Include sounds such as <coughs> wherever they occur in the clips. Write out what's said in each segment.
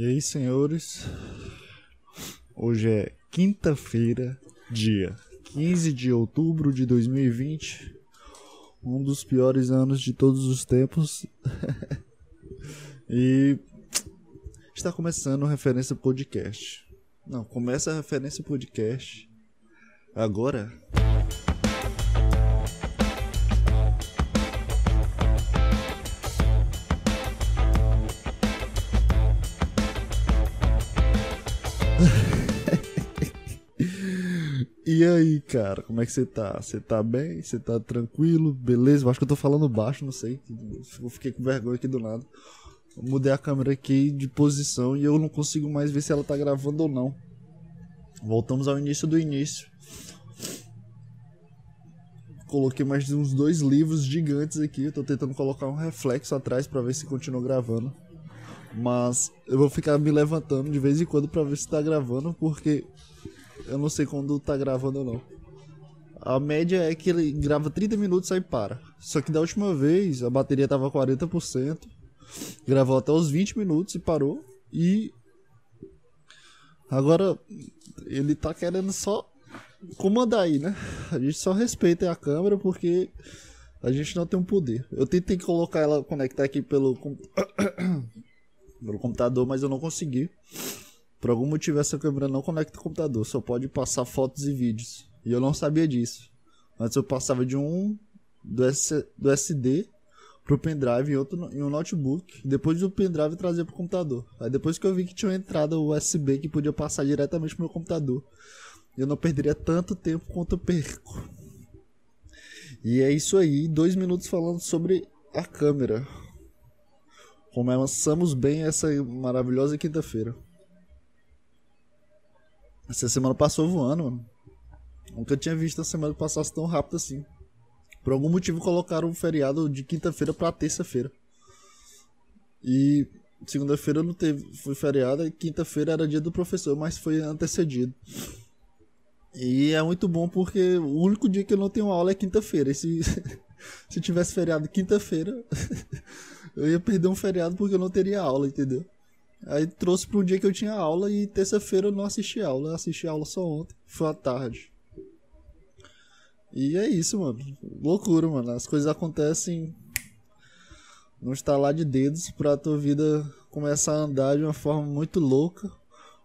E aí, senhores? Hoje é quinta-feira, dia 15 de outubro de 2020. Um dos piores anos de todos os tempos. <laughs> e está começando a referência podcast. Não, começa a referência podcast. Agora. Como é que você tá? Você tá bem? Você tá tranquilo? Beleza? Eu acho que eu tô falando baixo, não sei. Eu fiquei com vergonha aqui do nada. mudei a câmera aqui de posição e eu não consigo mais ver se ela tá gravando ou não. Voltamos ao início do início. Coloquei mais uns dois livros gigantes aqui. Eu tô tentando colocar um reflexo atrás para ver se continua gravando. Mas eu vou ficar me levantando de vez em quando para ver se tá gravando, porque eu não sei quando tá gravando ou não. A média é que ele grava 30 minutos e para. Só que da última vez a bateria tava 40%. Gravou até os 20 minutos e parou. E agora ele tá querendo só comandar aí, né? A gente só respeita a câmera porque a gente não tem um poder. Eu tentei colocar ela conectar aqui pelo <coughs> pelo computador, mas eu não consegui. Por algum motivo essa câmera não conecta o computador, só pode passar fotos e vídeos. E eu não sabia disso. Antes eu passava de um do, S, do SD pro pendrive em outro em um notebook, depois do pendrive trazia pro computador. Aí depois que eu vi que tinha uma entrada USB que podia passar diretamente pro meu computador, eu não perderia tanto tempo quanto eu perco. E é isso aí, dois minutos falando sobre a câmera. Começamos bem essa maravilhosa quinta-feira. Essa semana passou voando, mano. Nunca tinha visto a semana passar tão rápido assim. Por algum motivo colocaram o feriado de quinta-feira pra terça-feira. E segunda-feira não teve, foi feriado, e quinta-feira era dia do professor, mas foi antecedido. E é muito bom porque o único dia que eu não tenho aula é quinta-feira. Se, <laughs> se tivesse feriado quinta-feira, <laughs> eu ia perder um feriado porque eu não teria aula, entendeu? Aí trouxe para um dia que eu tinha aula e terça-feira eu não assisti aula. Eu assisti aula só ontem. Foi à tarde. E é isso, mano. Loucura, mano. As coisas acontecem não está lá de dedos pra tua vida começar a andar de uma forma muito louca.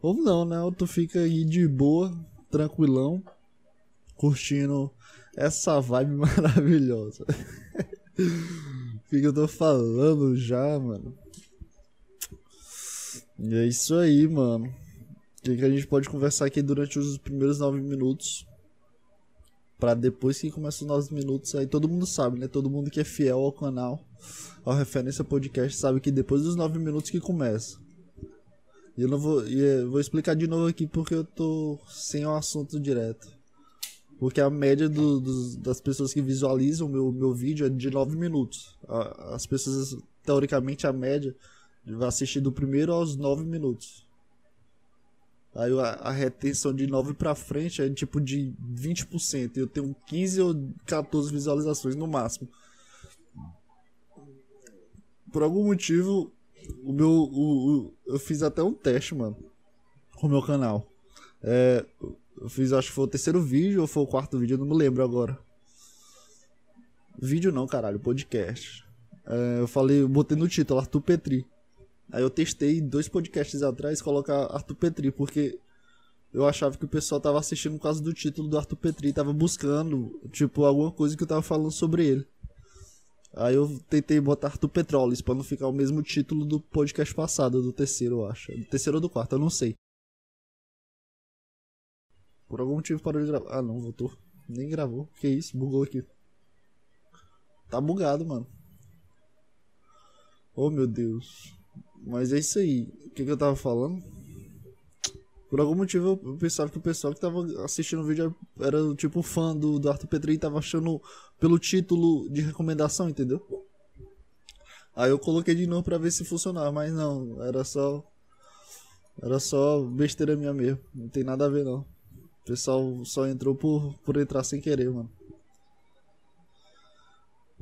Ou não, né? Ou tu fica aí de boa, tranquilão, curtindo essa vibe <laughs> maravilhosa. O que, que eu tô falando já, mano? E é isso aí, mano. O que, que a gente pode conversar aqui durante os primeiros nove minutos? Pra depois que começa os nove minutos, aí todo mundo sabe, né? Todo mundo que é fiel ao canal, ao Referência Podcast, sabe que depois dos nove minutos que começa. E eu não vou. E eu vou explicar de novo aqui porque eu tô sem o assunto direto. Porque a média do, do, das pessoas que visualizam meu, meu vídeo é de 9 minutos. As pessoas, teoricamente, a média vai assistir do primeiro aos 9 minutos. Aí a, retenção de 9 pra frente é tipo de 20%. Eu tenho 15 ou 14 visualizações no máximo. Por algum motivo, o meu. O, o, eu fiz até um teste, mano. Com o meu canal. É, eu fiz, acho que foi o terceiro vídeo ou foi o quarto vídeo, eu não me lembro agora. Vídeo não, caralho, podcast. É, eu falei, eu botei no título Arthur Petri. Aí eu testei dois podcasts atrás colocar Arthur Petri, porque eu achava que o pessoal tava assistindo por causa do título do Arthur Petri, tava buscando, tipo, alguma coisa que eu tava falando sobre ele. Aí eu tentei botar Arthur Petrolis pra não ficar o mesmo título do podcast passado, do terceiro, eu acho. Do terceiro ou do quarto, eu não sei. Por algum motivo parou de gravar. Ah, não, voltou. Nem gravou. Que isso? Bugou aqui. Tá bugado, mano. Oh, meu Deus. Mas é isso aí. O que, que eu tava falando? Por algum motivo eu pensava que o pessoal que tava assistindo o vídeo era tipo fã do, do Arthur Petri e tava achando pelo título de recomendação, entendeu? Aí eu coloquei de novo pra ver se funcionava, mas não, era só. Era só besteira minha mesmo. Não tem nada a ver não. O pessoal só entrou por, por entrar sem querer, mano.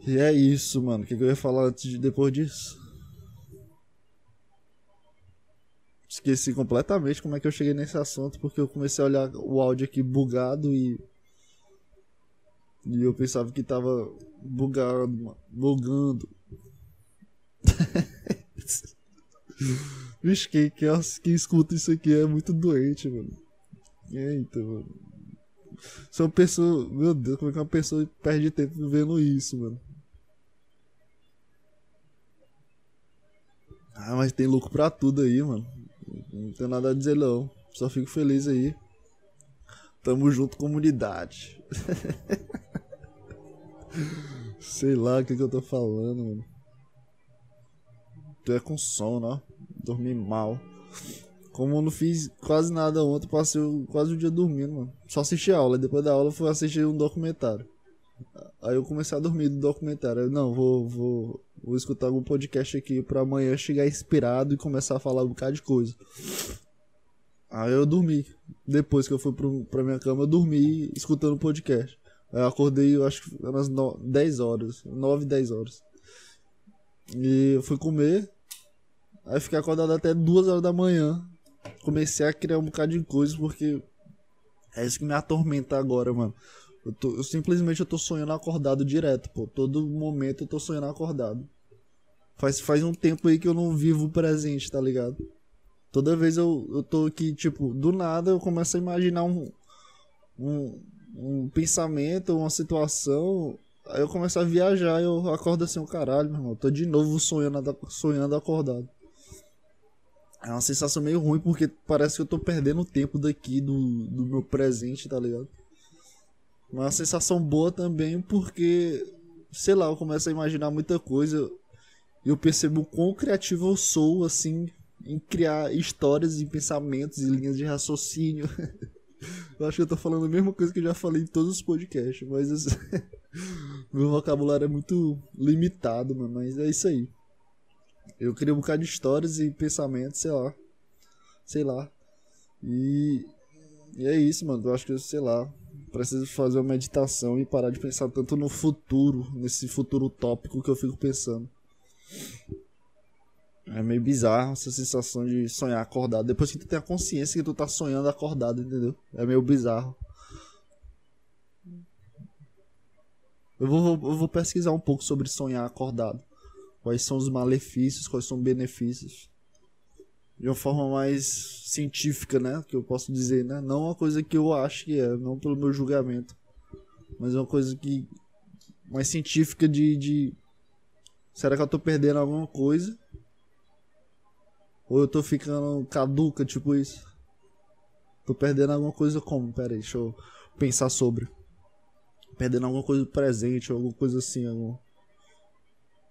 E é isso, mano. O que, que eu ia falar antes de, depois disso? Esqueci completamente como é que eu cheguei nesse assunto, porque eu comecei a olhar o áudio aqui bugado e. E eu pensava que tava bugado, bugando. Vixe, quem, quem, quem escuta isso aqui é muito doente, mano. Eita, mano. Sou uma pessoa. Meu Deus, como é que uma pessoa perde tempo vendo isso, mano? Ah, mas tem louco pra tudo aí, mano. Não tem nada a dizer não. Só fico feliz aí. Tamo junto, comunidade. <laughs> Sei lá o que, que eu tô falando, mano. Tu é com sono, ó. Dormi mal. Como eu não fiz quase nada ontem, passei quase o dia dormindo, mano. Só assisti a aula. Depois da aula fui assistir um documentário. Aí eu comecei a dormir do documentário. Eu, não, vou, vou, vou escutar algum podcast aqui pra amanhã chegar inspirado e começar a falar um bocado de coisa. Aí eu dormi. Depois que eu fui pro, pra minha cama, eu dormi escutando o podcast. Aí eu acordei, eu acho que umas 10 horas. 9, 10 horas. E eu fui comer. Aí fiquei acordado até 2 horas da manhã. Comecei a criar um bocado de coisa porque é isso que me atormenta agora, mano. Eu, tô, eu simplesmente eu tô sonhando acordado direto, pô. Todo momento eu tô sonhando acordado. Faz, faz um tempo aí que eu não vivo o presente, tá ligado? Toda vez eu, eu tô aqui, tipo, do nada eu começo a imaginar um, um, um pensamento, uma situação. Aí eu começo a viajar e eu acordo assim, o caralho, meu irmão. Tô de novo sonhando, sonhando acordado. É uma sensação meio ruim porque parece que eu tô perdendo o tempo daqui do, do meu presente, tá ligado? Uma sensação boa também porque, sei lá, eu começo a imaginar muita coisa eu percebo quão criativo eu sou, assim, em criar histórias e pensamentos e linhas de raciocínio. <laughs> eu acho que eu tô falando a mesma coisa que eu já falei em todos os podcasts, mas assim, <laughs> meu vocabulário é muito limitado, mano, mas é isso aí. Eu crio um bocado de histórias e pensamentos, sei lá. Sei lá. E, e é isso, mano. Eu acho que, sei lá, preciso fazer uma meditação e parar de pensar tanto no futuro, nesse futuro utópico que eu fico pensando. É meio bizarro essa sensação de sonhar acordado. Depois que tu tem a consciência que tu tá sonhando acordado, entendeu? É meio bizarro. Eu vou, eu vou pesquisar um pouco sobre sonhar acordado. Quais são os malefícios, quais são os benefícios. De uma forma mais científica, né? Que eu posso dizer, né? Não uma coisa que eu acho que é, não pelo meu julgamento. Mas uma coisa que. mais científica de, de. Será que eu tô perdendo alguma coisa? Ou eu tô ficando caduca, tipo isso? Tô perdendo alguma coisa como? Pera aí, deixa eu pensar sobre. Perdendo alguma coisa presente, alguma coisa assim, algum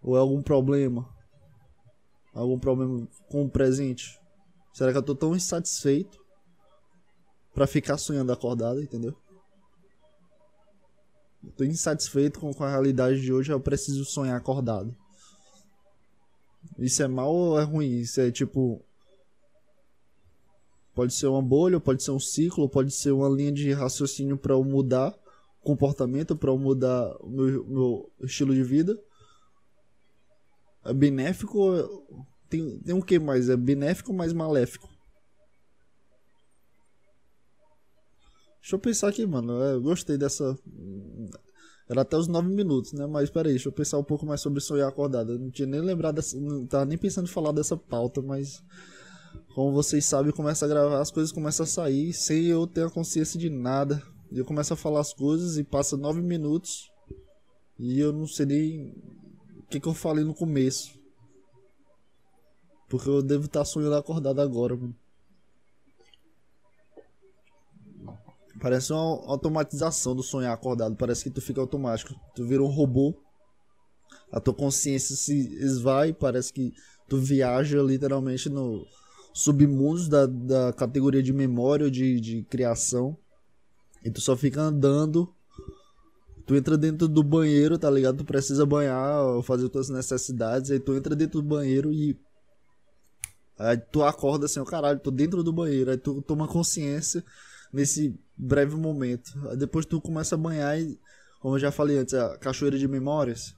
ou é algum problema? Algum problema com o presente? Será que eu tô tão insatisfeito para ficar sonhando acordado, entendeu? Eu tô insatisfeito com, a realidade de hoje, eu preciso sonhar acordado. Isso é mal ou é ruim? Isso é tipo. Pode ser uma bolha, pode ser um ciclo, pode ser uma linha de raciocínio para eu mudar comportamento, para eu mudar o meu, meu estilo de vida é benéfico. Tem, tem um que mais? É benéfico mais maléfico? Deixa eu pensar aqui, mano. Eu gostei dessa. Era até os 9 minutos, né? Mas peraí, deixa eu pensar um pouco mais sobre sonhar acordado. Eu não tinha nem lembrado dessa. Não tava nem pensando em falar dessa pauta, mas. Como vocês sabem, começa a gravar, as coisas começam a sair sem eu ter a consciência de nada. E eu começo a falar as coisas e passa 9 minutos. E eu não sei nem que, que eu falei no começo. Porque eu devo estar sonhando acordado agora, mano. Parece uma automatização do sonhar acordado. Parece que tu fica automático. Tu vira um robô. A tua consciência se esvai. Parece que tu viaja literalmente no submundo da, da categoria de memória ou de, de criação. E tu só fica andando Tu entra dentro do banheiro, tá ligado? Tu precisa banhar, fazer tuas necessidades, aí tu entra dentro do banheiro e. Aí tu acorda assim, ó, oh, caralho, tô dentro do banheiro. Aí tu toma consciência nesse breve momento. Aí depois tu começa a banhar e, como eu já falei antes, a cachoeira de memórias.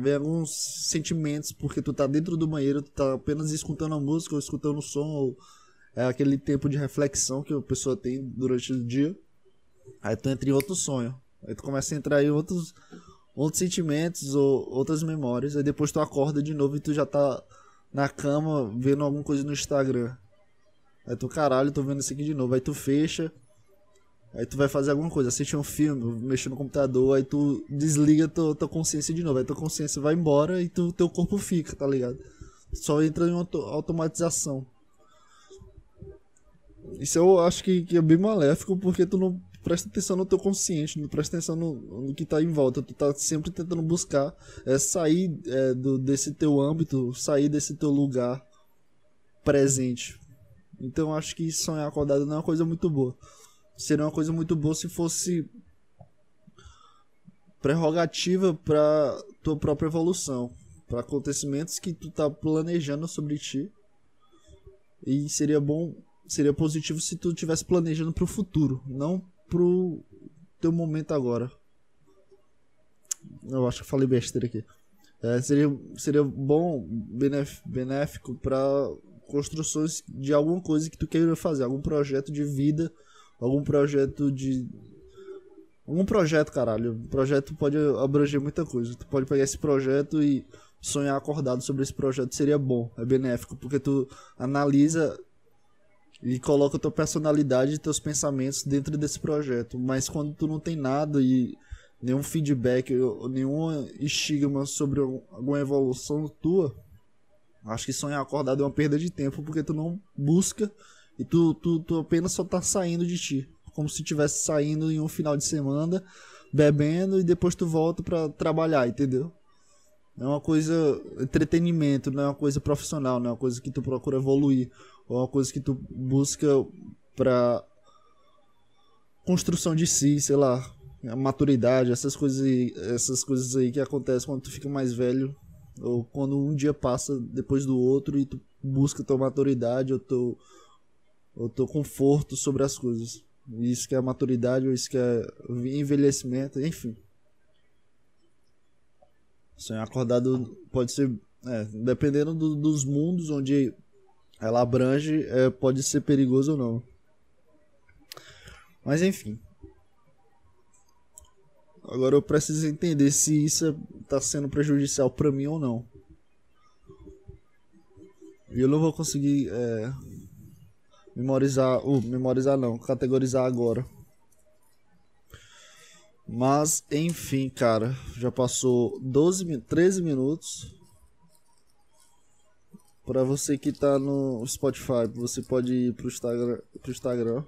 Vem alguns sentimentos, porque tu tá dentro do banheiro, tu tá apenas escutando a música, ou escutando o som, ou é aquele tempo de reflexão que a pessoa tem durante o dia. Aí tu entra em outro sonho. Aí tu começa a entrar em outros, outros sentimentos ou outras memórias. Aí depois tu acorda de novo e tu já tá na cama vendo alguma coisa no Instagram. Aí tu, caralho, tô vendo isso aqui de novo. Aí tu fecha. Aí tu vai fazer alguma coisa, assiste um filme, mexer no computador, aí tu desliga tua, tua consciência de novo. Aí tua consciência vai embora e tu, teu corpo fica, tá ligado? Só entra em auto automatização. Isso eu acho que, que, é bem maléfico porque tu não presta atenção no teu consciente, não presta atenção no, no que tá em volta. Tu tá sempre tentando buscar é, sair é, do, desse teu âmbito, sair desse teu lugar presente. Então acho que sonhar acordado não é uma coisa muito boa seria uma coisa muito boa se fosse prerrogativa para tua própria evolução, para acontecimentos que tu tá planejando sobre ti. E seria bom, seria positivo se tu tivesse planejando para o futuro, não pro teu momento agora. Eu acho que falei besteira aqui. É, seria, seria bom, benéfico para construções de alguma coisa que tu queira fazer, algum projeto de vida algum projeto de. Algum projeto, caralho. O projeto pode abranger muita coisa. Tu pode pegar esse projeto e sonhar acordado sobre esse projeto seria bom, é benéfico, porque tu analisa e coloca tua personalidade e teus pensamentos dentro desse projeto. Mas quando tu não tem nada e nenhum feedback nenhum estigma sobre alguma evolução tua, acho que sonhar acordado é uma perda de tempo porque tu não busca e tu, tu, tu apenas só tá saindo de ti. Como se estivesse saindo em um final de semana, bebendo e depois tu volta para trabalhar, entendeu? É uma coisa entretenimento, não é uma coisa profissional, não é uma coisa que tu procura evoluir, ou é uma coisa que tu busca pra construção de si, sei lá, a maturidade, essas coisas aí, essas coisas aí que acontecem quando tu fica mais velho, ou quando um dia passa depois do outro e tu busca tua maturidade ou teu o teu conforto sobre as coisas. Isso que é maturidade, ou isso que é envelhecimento, enfim. Sonhar acordado pode ser, é, dependendo do, dos mundos onde ela abrange, é, pode ser perigoso ou não. Mas enfim. Agora eu preciso entender se isso está sendo prejudicial para mim ou não. E eu não vou conseguir é, memorizar, uh, memorizar não, categorizar agora. Mas, enfim, cara, já passou 12, 13 minutos. Para você que tá no Spotify, você pode ir pro Instagram, pro Instagram,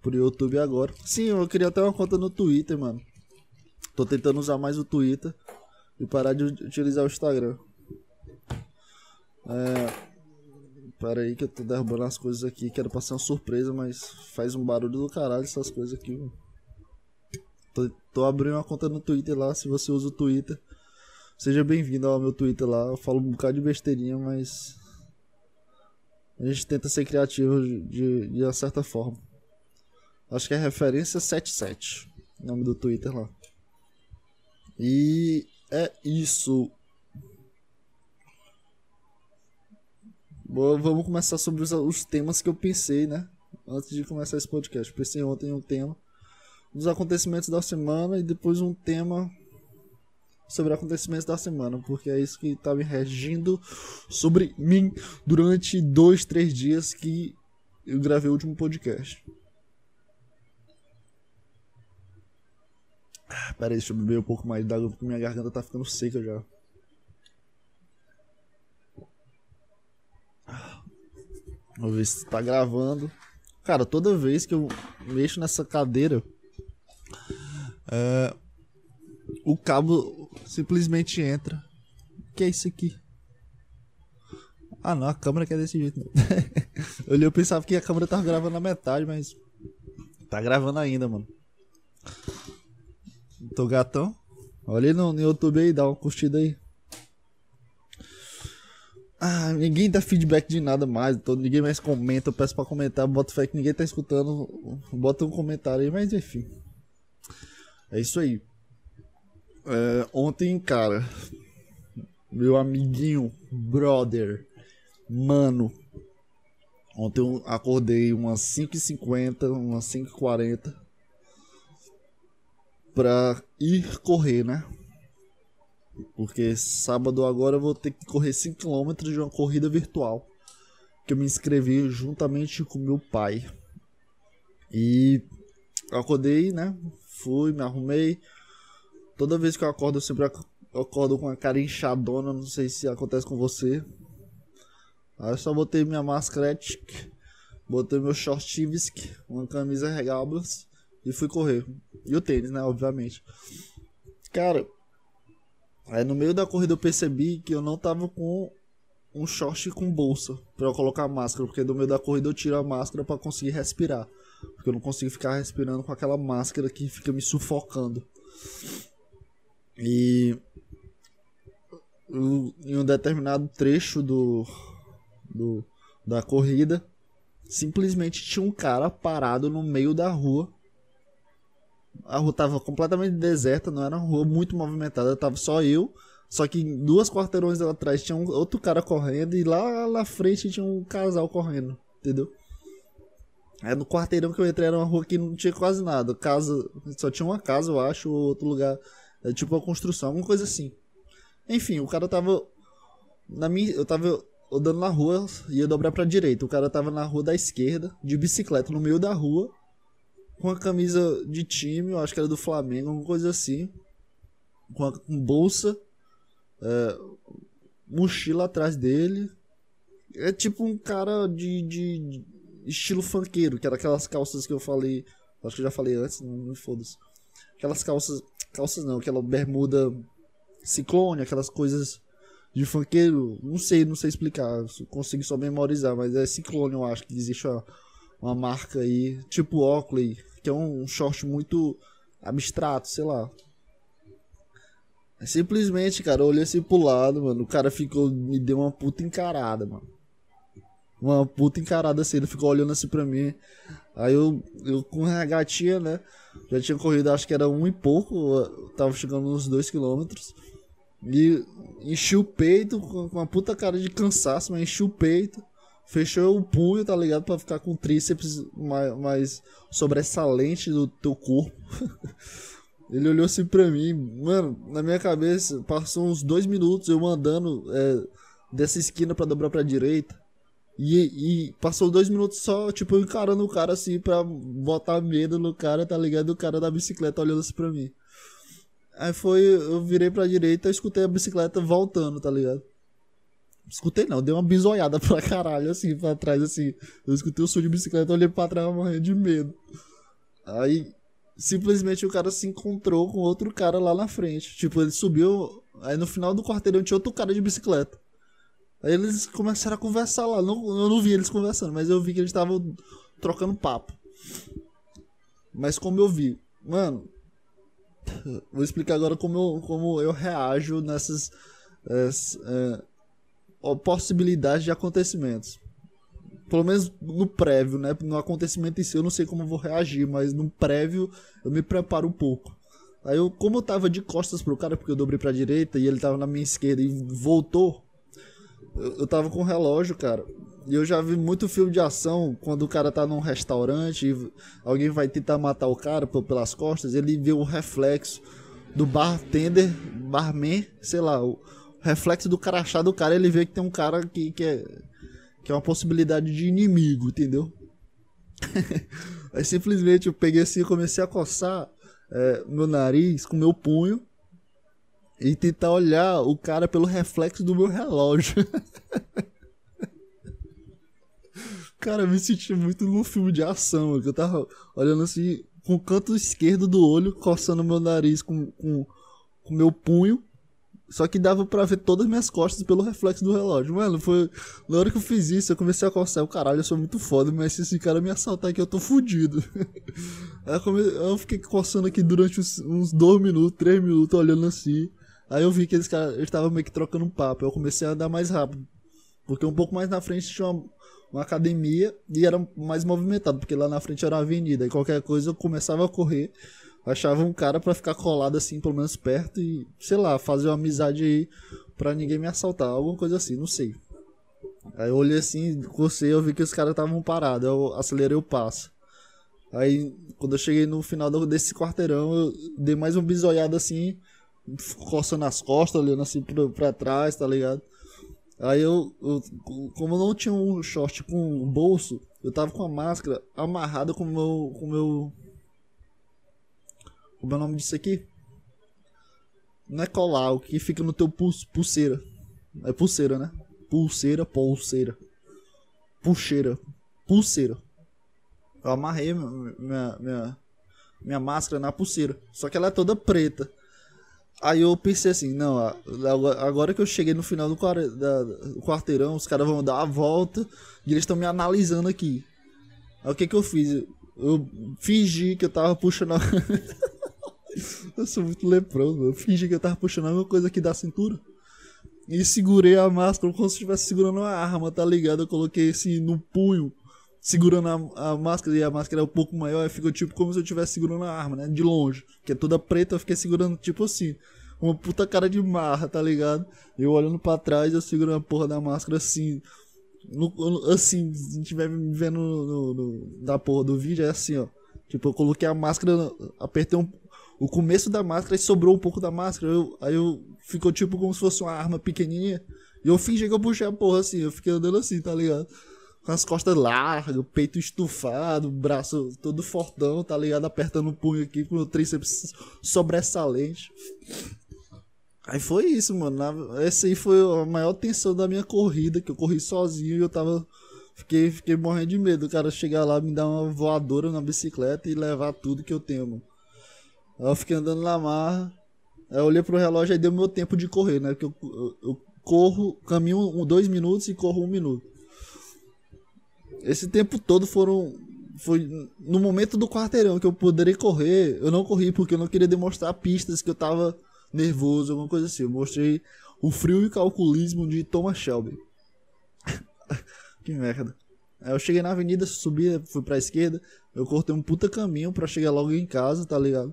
pro YouTube agora. Sim, eu queria até uma conta no Twitter, mano. Tô tentando usar mais o Twitter e parar de utilizar o Instagram. É, Pera aí que eu tô derrubando as coisas aqui. Quero passar uma surpresa, mas faz um barulho do caralho essas coisas aqui, mano. Tô, tô abrindo uma conta no Twitter lá, se você usa o Twitter. Seja bem-vindo ao meu Twitter lá. Eu falo um bocado de besteirinha, mas. A gente tenta ser criativo de, de, de uma certa forma. Acho que é referência 77. Nome do Twitter lá. E é isso. Bom, vamos começar sobre os, os, temas que eu pensei, né? Antes de começar esse podcast. Pensei ontem um tema dos acontecimentos da semana e depois um tema sobre acontecimentos da semana, porque é isso que tá me regindo sobre mim durante dois, três dias que eu gravei o último podcast. Ah, pera aí, deixa eu beber um pouco mais d'água porque minha garganta tá ficando seca já. Vamos ver se tá gravando. Cara, toda vez que eu mexo nessa cadeira, é, o cabo simplesmente entra. Que é isso aqui? Ah não, a câmera que é desse jeito. <laughs> olhei, eu pensava que a câmera tava gravando na metade, mas tá gravando ainda, mano. Tô gatão. Olha no, no YouTube aí, dá uma curtida aí. Ah, ninguém dá feedback de nada mais, então ninguém mais comenta, eu peço pra comentar, bota fé que ninguém tá escutando, bota um comentário aí, mas enfim. É isso aí. É, ontem, cara, meu amiguinho, brother, mano, Ontem eu acordei umas 5h50, umas 5h40 pra ir correr, né? Porque sábado agora eu vou ter que correr 5km de uma corrida virtual. Que eu me inscrevi juntamente com meu pai. E acordei, né? Fui, me arrumei. Toda vez que eu acordo, eu sempre acordo com a cara inchadona. Não sei se acontece com você. Aí eu só botei minha máscara botei meu short uma camisa regablas e fui correr. E o tênis, né? Obviamente. Cara, aí no meio da corrida eu percebi que eu não tava com um short com bolsa para eu colocar a máscara, porque no meio da corrida eu tiro a máscara para conseguir respirar. Porque eu não consigo ficar respirando com aquela máscara que fica me sufocando. E em um determinado trecho do, do da corrida, simplesmente tinha um cara parado no meio da rua. A rua tava completamente deserta, não era uma rua muito movimentada, tava só eu. Só que duas quarteirões atrás tinha um, outro cara correndo e lá na frente tinha um casal correndo, entendeu? É no quarteirão que eu entrei era uma rua que não tinha quase nada. Casa, só tinha uma casa, eu acho, ou outro lugar, é, tipo uma construção, alguma coisa assim. Enfim, o cara tava na minha, eu tava andando na rua, ia dobrar pra direita. O cara tava na rua da esquerda, de bicicleta, no meio da rua, com a camisa de time, eu acho que era do Flamengo, alguma coisa assim. Com, a, com bolsa, é, mochila atrás dele. É tipo um cara de, de, de, estilo funkeiro, que era aquelas calças que eu falei. Acho que eu já falei antes, não me foda-se. Aquelas calças. Calças não, aquela bermuda ciclone, aquelas coisas de funkeiro, não sei, não sei explicar, consigo só memorizar, mas é Ciclone, eu acho que existe uma, uma marca aí, tipo Oakley, que é um, um short muito abstrato, sei lá. É simplesmente, cara, eu olhei assim pro lado, mano, o cara ficou, me deu uma puta encarada, mano. Uma puta encarada assim, ele ficou olhando assim pra mim. Aí eu, eu com a gatinha, né, já tinha corrido, acho que era um e pouco, tava chegando uns dois quilômetros. E enchi o peito com uma puta cara de cansaço, mas enchi o peito. Fechou o punho, tá ligado? Pra ficar com o tríceps mais, mais sobressalente do teu corpo. <laughs> Ele olhou assim pra mim, mano, na minha cabeça, passou uns dois minutos eu andando é, dessa esquina pra dobrar pra direita. E, e, passou dois minutos só, tipo, encarando o cara assim pra botar medo no cara, tá ligado? O cara da bicicleta olhando assim pra mim. Aí foi, eu virei pra direita escutei a bicicleta voltando, tá ligado? Escutei não, dei uma bisoiada <laughs> pra caralho, assim, pra trás, assim. Eu escutei o som de bicicleta, olhei pra trás morrendo de medo. Aí, simplesmente o cara se encontrou com outro cara lá na frente. Tipo, ele subiu, aí no final do quarteirão tinha outro cara de bicicleta. Aí eles começaram a conversar lá. Não, eu não vi eles conversando, mas eu vi que eles estavam trocando papo. Mas como eu vi, mano, Vou explicar agora como eu, como eu reajo nessas é, é, possibilidades de acontecimentos. Pelo menos no prévio, né? No acontecimento em si eu não sei como eu vou reagir, mas no prévio eu me preparo um pouco. Aí eu, como eu tava de costas pro cara, porque eu dobrei pra direita e ele tava na minha esquerda e voltou, eu, tava com o relógio, cara. E eu já vi muito filme de ação, quando o cara tá num restaurante e alguém vai tentar matar o cara pelas costas, ele vê o reflexo do bartender, barman, sei lá, o reflexo do crachá do cara, ele vê que tem um cara que, que, é, que é uma possibilidade de inimigo, entendeu? <laughs> Aí simplesmente eu peguei assim e comecei a coçar é, meu nariz com meu punho e tentar olhar o cara pelo reflexo do meu relógio. <laughs> Cara, eu me senti muito num filme de ação. Eu tava olhando assim, com o canto esquerdo do olho, coçando meu nariz com, com, com meu punho. Só que dava pra ver todas as minhas costas pelo reflexo do relógio. Mano, foi. Na hora que eu fiz isso, eu comecei a coçar. O caralho, eu sou muito foda, mas se esse cara me assaltar aqui, eu tô fudido. <laughs> Aí eu, come... eu fiquei coçando aqui durante uns, uns dois minutos, três minutos, olhando assim. Aí eu vi que eles estavam meio que trocando um papo. Eu comecei a andar mais rápido. Porque um pouco mais na frente tinha uma, uma academia e era mais movimentado, porque lá na frente era uma avenida. E qualquer coisa eu começava a correr, achava um cara para ficar colado assim, pelo menos perto, e sei lá, fazer uma amizade aí pra ninguém me assaltar, alguma coisa assim, não sei. Aí eu olhei assim, cocei, eu vi que os caras estavam parados. Eu acelerei o passo. Aí, quando eu cheguei no final desse quarteirão, eu dei mais um bisoiado assim, coçando as costas, olhando assim pra, pra trás, tá ligado? Aí eu, eu, como eu não tinha um short com bolso, eu tava com a máscara amarrada com o meu. com o meu. Como é o nome disso aqui? Não é colar, o que fica no teu pulseira. É pulseira, né? Pulseira, pulseira. Puxeira. Pulseira. Eu amarrei minha, minha, minha máscara na pulseira. Só que ela é toda preta. Aí eu pensei assim, não, agora que eu cheguei no final do, quarteirão, os caras vão dar a volta e eles estão me analisando aqui. Aí o que que eu fiz? Eu fingi que eu tava puxando. A... <laughs> eu sou muito leproso, eu fingi que eu tava puxando alguma coisa aqui da cintura. E segurei a máscara como se estivesse segurando uma arma, tá ligado? Eu coloquei assim no punho, segurando a, a máscara, e a máscara é um pouco maior, ficou tipo como se eu estivesse segurando a arma, né? De longe. Que é toda preta, eu fiquei segurando tipo assim. Uma puta cara de marra, tá ligado? Eu olhando pra trás, eu segurando a porra da máscara assim. No, assim, se estiver me vendo no, no, da porra do vídeo, é assim, ó. Tipo, eu coloquei a máscara, apertei um, o começo da máscara e sobrou um pouco da máscara. Eu, aí eu ficou tipo como se fosse uma arma pequenininha. E eu fingi que eu puxei a porra assim. Eu fiquei andando assim, tá ligado? Com as costas largas, peito estufado, braço todo fortão, tá ligado? Apertando o punho aqui com o tríceps sobressalente. Aí foi isso, mano. Essa aí foi a maior tensão da minha corrida, que eu corri sozinho e eu tava. Fiquei, fiquei morrendo de medo. O cara chegar lá, me dar uma voadora na bicicleta e levar tudo que eu tenho, mano. Aí eu fiquei andando na marra. Aí eu olhei pro relógio e deu meu tempo de correr, né? Porque eu, eu, eu corro, caminho dois minutos e corro um minuto. Esse tempo todo foram. Foi no momento do quarteirão que eu poderia correr. Eu não corri porque eu não queria demonstrar pistas que eu tava nervoso, alguma coisa assim. Eu mostrei o frio e calculismo de Thomas Shelby. <laughs> que merda. Aí eu cheguei na avenida, subi, fui pra esquerda. Eu cortei um puta caminho pra chegar logo em casa, tá ligado?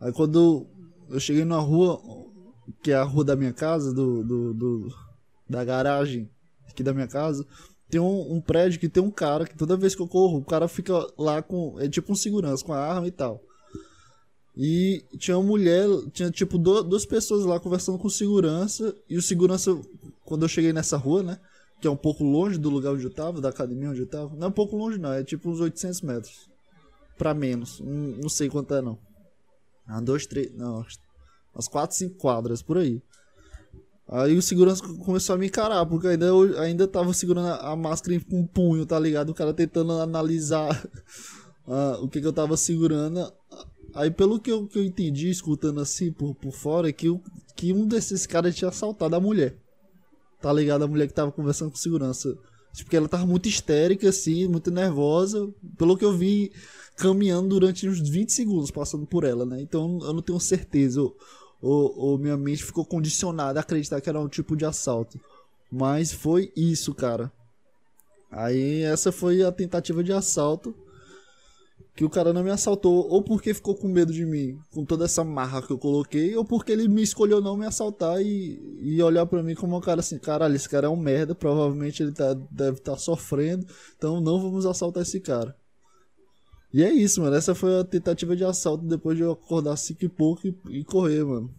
Aí quando eu cheguei numa rua, que é a rua da minha casa, do, do, do da garagem aqui da minha casa, tem um, um, prédio que tem um cara que toda vez que eu corro, o cara fica lá com. É tipo um segurança, com a arma e tal. E tinha uma mulher, tinha tipo do, duas pessoas lá conversando com segurança. E o segurança, quando eu cheguei nessa rua, né? Que é um pouco longe do lugar onde eu tava, da academia onde eu tava. Não é um pouco longe, não, é tipo uns 800 metros. Pra menos. Não, não sei quanto é, não. Ah, dois, três. Não, umas quatro, cinco quadras por aí. Aí o segurança começou a me encarar, porque ainda eu ainda tava segurando a máscara com um punho, tá ligado? O cara tentando analisar <laughs> uh, o que, que eu tava segurando. Aí pelo que eu, que eu entendi, escutando assim por, por fora, é que, eu, que um desses caras tinha assaltado a mulher. Tá ligado? A mulher que tava conversando com segurança. Porque ela tava muito histérica, assim, muito nervosa. Pelo que eu vi, caminhando durante uns 20 segundos passando por ela, né? Então eu não tenho certeza. Ou, ou, ou minha mente ficou condicionada a acreditar que era um tipo de assalto. Mas foi isso, cara. Aí essa foi a tentativa de assalto. Que o cara não me assaltou, ou porque ficou com medo de mim, com toda essa marra que eu coloquei, ou porque ele me escolheu não me assaltar e, e olhar para mim como um cara assim, caralho, esse cara é um merda, provavelmente ele tá, deve estar tá sofrendo, então não vamos assaltar esse cara. E é isso, mano. Essa foi a tentativa de assalto depois de eu acordar cinco e pouco e, e correr, mano.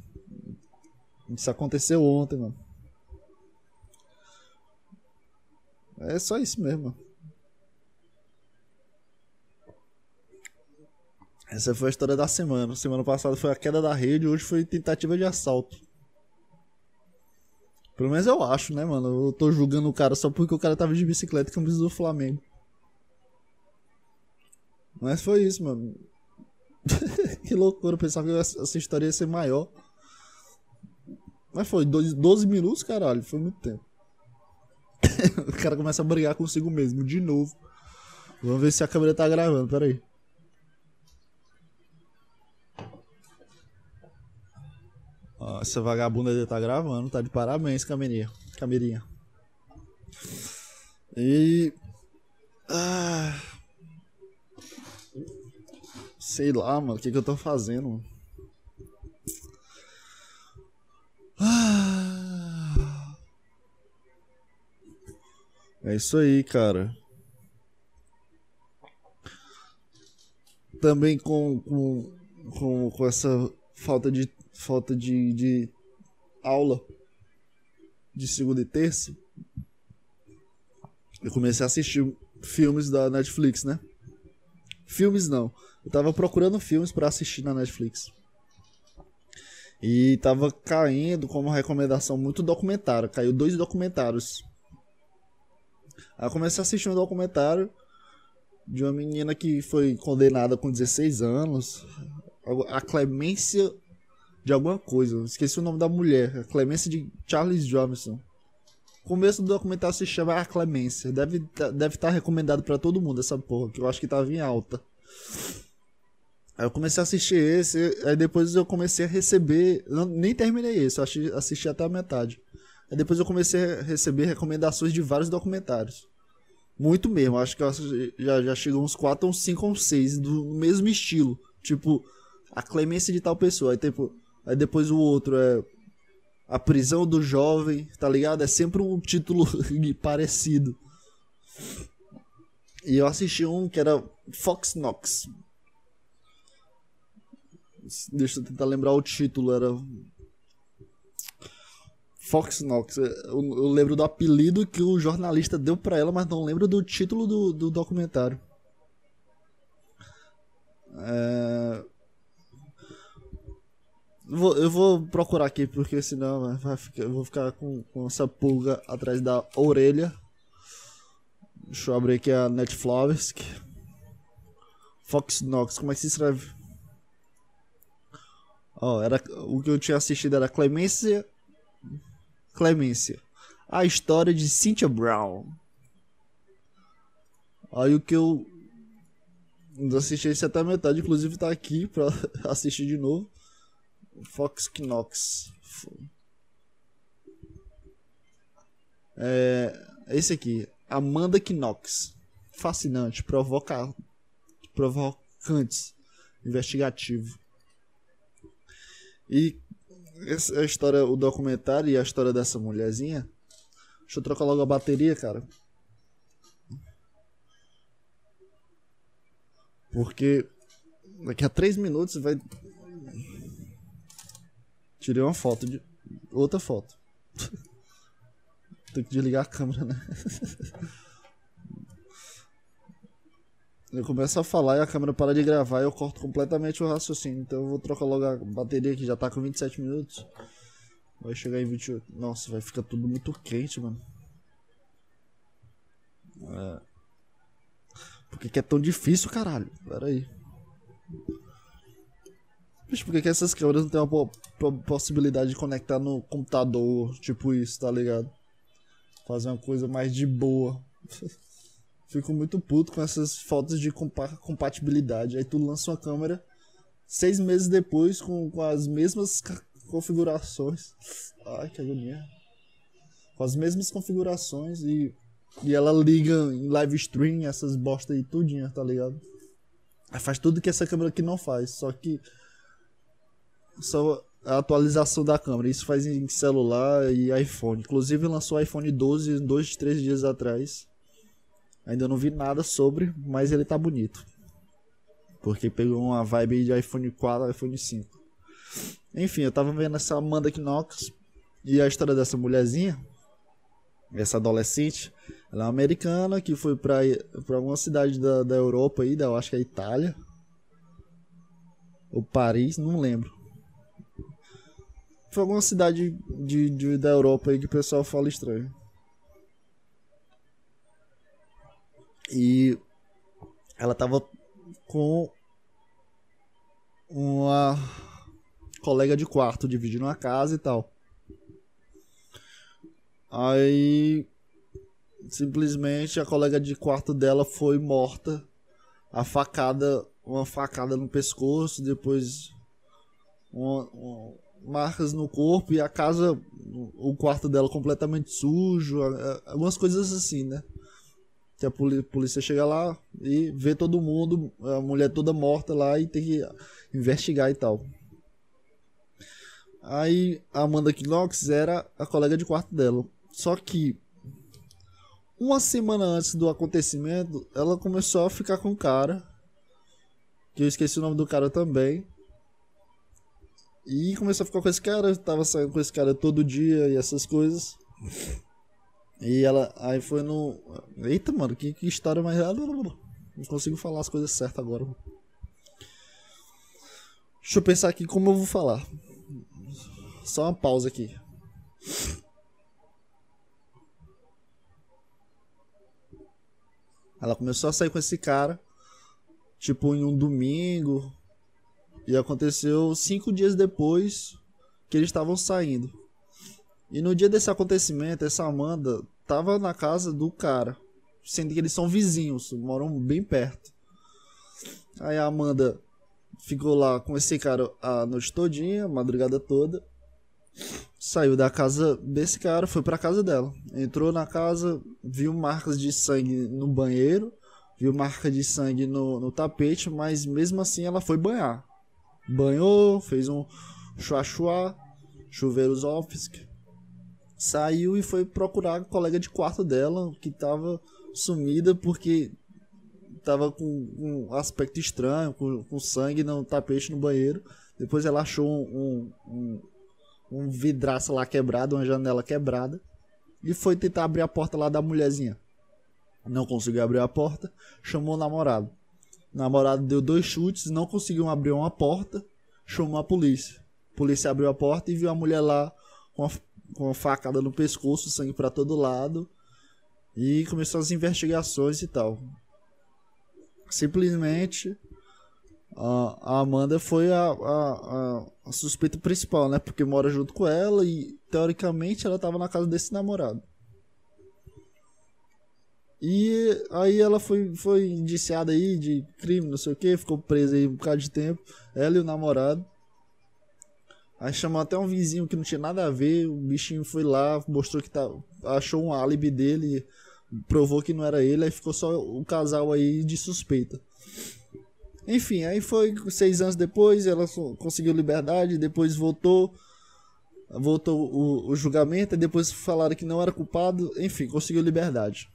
Isso aconteceu ontem, mano. É só isso mesmo, mano. Essa foi a história da semana. Semana passada foi a queda da rede, hoje foi tentativa de assalto. Pelo menos eu acho, né, mano? Eu tô julgando o cara só porque o cara tava de bicicleta e camisa do Flamengo. Mas foi isso, mano. <laughs> que loucura, eu pensava que essa história ia ser maior. Mas foi 12 minutos, caralho, foi muito tempo. <laughs> o cara começa a brigar consigo mesmo, de novo. Vamos ver se a câmera tá gravando, peraí. Ó, essa vagabunda aí tá gravando, tá de parabéns, Camerinha. Camerinha. E. Ah. Sei lá, mano, o que, que eu tô fazendo? Ah. É isso aí, cara. Também com, com, com, com essa falta de falta de, de aula de segunda e terça, eu comecei a assistir filmes da Netflix, né? Filmes não. Eu tava procurando filmes para assistir na Netflix. E tava caindo como recomendação muito documentário. Caiu dois documentários. Aí eu comecei a assistir um documentário de uma menina que foi condenada com 16 anos. A Clemência de alguma coisa. Esqueci o nome da mulher. A Clemência de Charles Johnson. O começo do documentário se chama A Clemência. Deve tá, deve estar tá recomendado para todo mundo essa porra, que eu acho que tava em alta. Aí eu comecei a assistir esse, aí depois eu comecei a receber. Não, nem terminei esse, eu assisti, assisti até a metade. Aí depois eu comecei a receber recomendações de vários documentários. Muito mesmo, acho que já, já chegou uns 4 ou 5 ou 6 do mesmo estilo. Tipo, a clemência de tal pessoa. Aí, tipo, aí depois o outro é A Prisão do Jovem, tá ligado? É sempre um título <laughs> parecido. E eu assisti um que era Fox Knox. Deixa eu tentar lembrar o título, era. Fox Knox. Eu, eu lembro do apelido que o jornalista deu para ela, mas não lembro do título do, do documentário. É... Vou, eu vou procurar aqui, porque senão vai ficar, eu vou ficar com, com essa pulga atrás da orelha. Deixa eu abrir aqui a Netflix. Fox Knox, como é que se escreve? Ó, era, o que eu tinha assistido era Clemência. Clemência. A história de Cynthia Brown. Aí o que eu assisti esse até a metade, inclusive tá aqui pra <laughs> assistir de novo. Fox Knox. É, esse aqui, Amanda Knox. Fascinante, provoca, provocante, investigativo. E a história, o documentário e a história dessa mulherzinha. Deixa eu trocar logo a bateria, cara. Porque daqui a 3 minutos vai. Tirei uma foto de. Outra foto. <laughs> Tem que desligar a câmera, né? <laughs> Eu começo a falar e a câmera para de gravar e eu corto completamente o raciocínio. Então eu vou trocar logo a bateria que já tá com 27 minutos. Vai chegar em 28. Nossa, vai ficar tudo muito quente, mano. É. Por que, que é tão difícil, caralho? Pera aí. Bicho, por que, que essas câmeras não tem uma possibilidade de conectar no computador? Tipo isso, tá ligado? Fazer uma coisa mais de boa. <laughs> Fico muito puto com essas fotos de compatibilidade. Aí tu lança uma câmera seis meses depois com, com as mesmas configurações. Ai, que agonia. Com as mesmas configurações e, e ela liga em live stream essas bosta aí tudinha, tá ligado? Faz tudo que essa câmera aqui não faz, só que só a atualização da câmera. Isso faz em celular e iPhone. Inclusive lançou o iPhone 12 dois, três dias atrás. Ainda não vi nada sobre, mas ele tá bonito. Porque pegou uma vibe de iPhone 4 iPhone 5. Enfim, eu tava vendo essa Amanda Knox e a história dessa mulherzinha, essa adolescente. Ela é americana que foi pra, pra alguma cidade da, da Europa aí, da, eu acho que é Itália. Ou Paris, não lembro. Foi alguma cidade de, de, da Europa aí que o pessoal fala estranho. E ela tava com uma colega de quarto dividindo a casa e tal. Aí simplesmente a colega de quarto dela foi morta, a facada, uma facada no pescoço, depois uma, uma, marcas no corpo e a casa, o quarto dela completamente sujo, algumas coisas assim, né? Que a polícia chega lá e vê todo mundo, a mulher toda morta lá e tem que investigar e tal. Aí a Amanda Knox era a colega de quarto dela. Só que Uma semana antes do acontecimento, ela começou a ficar com o cara. Que eu esqueci o nome do cara também. E começou a ficar com esse cara, tava saindo com esse cara todo dia e essas coisas. E ela aí foi no. Eita, mano, que, que história mais. Não consigo falar as coisas certas agora. Deixa eu pensar aqui como eu vou falar. Só uma pausa aqui. Ela começou a sair com esse cara, tipo em um domingo, e aconteceu cinco dias depois que eles estavam saindo. E no dia desse acontecimento, essa Amanda tava na casa do cara, sendo que eles são vizinhos, moram bem perto. Aí a Amanda ficou lá com esse cara a noite todinha, a madrugada toda. Saiu da casa desse cara, foi pra casa dela. Entrou na casa, viu marcas de sangue no banheiro, viu marca de sangue no, no tapete, mas mesmo assim ela foi banhar. Banhou, fez um chua-chua, chuveiros office. Saiu e foi procurar a colega de quarto dela, que tava sumida porque tava com um aspecto estranho, com, com sangue no tapete no banheiro. Depois ela achou um, um, um vidraço lá quebrado, uma janela quebrada. E foi tentar abrir a porta lá da mulherzinha. Não conseguiu abrir a porta, chamou o namorado. O namorado deu dois chutes, não conseguiu abrir uma porta, chamou a polícia. A polícia abriu a porta e viu a mulher lá com a, com a facada no pescoço, sangue para todo lado. E começou as investigações e tal. Simplesmente a, Amanda foi a, a, a, suspeita principal, né? Porque mora junto com ela e teoricamente ela tava na casa desse namorado. E aí ela foi, foi indiciada aí de crime, não sei o que, ficou presa aí um bocado de tempo. Ela e o namorado. Aí chamou até um vizinho que não tinha nada a ver. O bichinho foi lá, mostrou que tá, achou um álibi dele, provou que não era ele, aí ficou só o casal aí de suspeita. Enfim, aí foi seis anos depois, ela conseguiu liberdade, depois voltou, voltou o, o julgamento, depois falaram que não era culpado, enfim, conseguiu liberdade.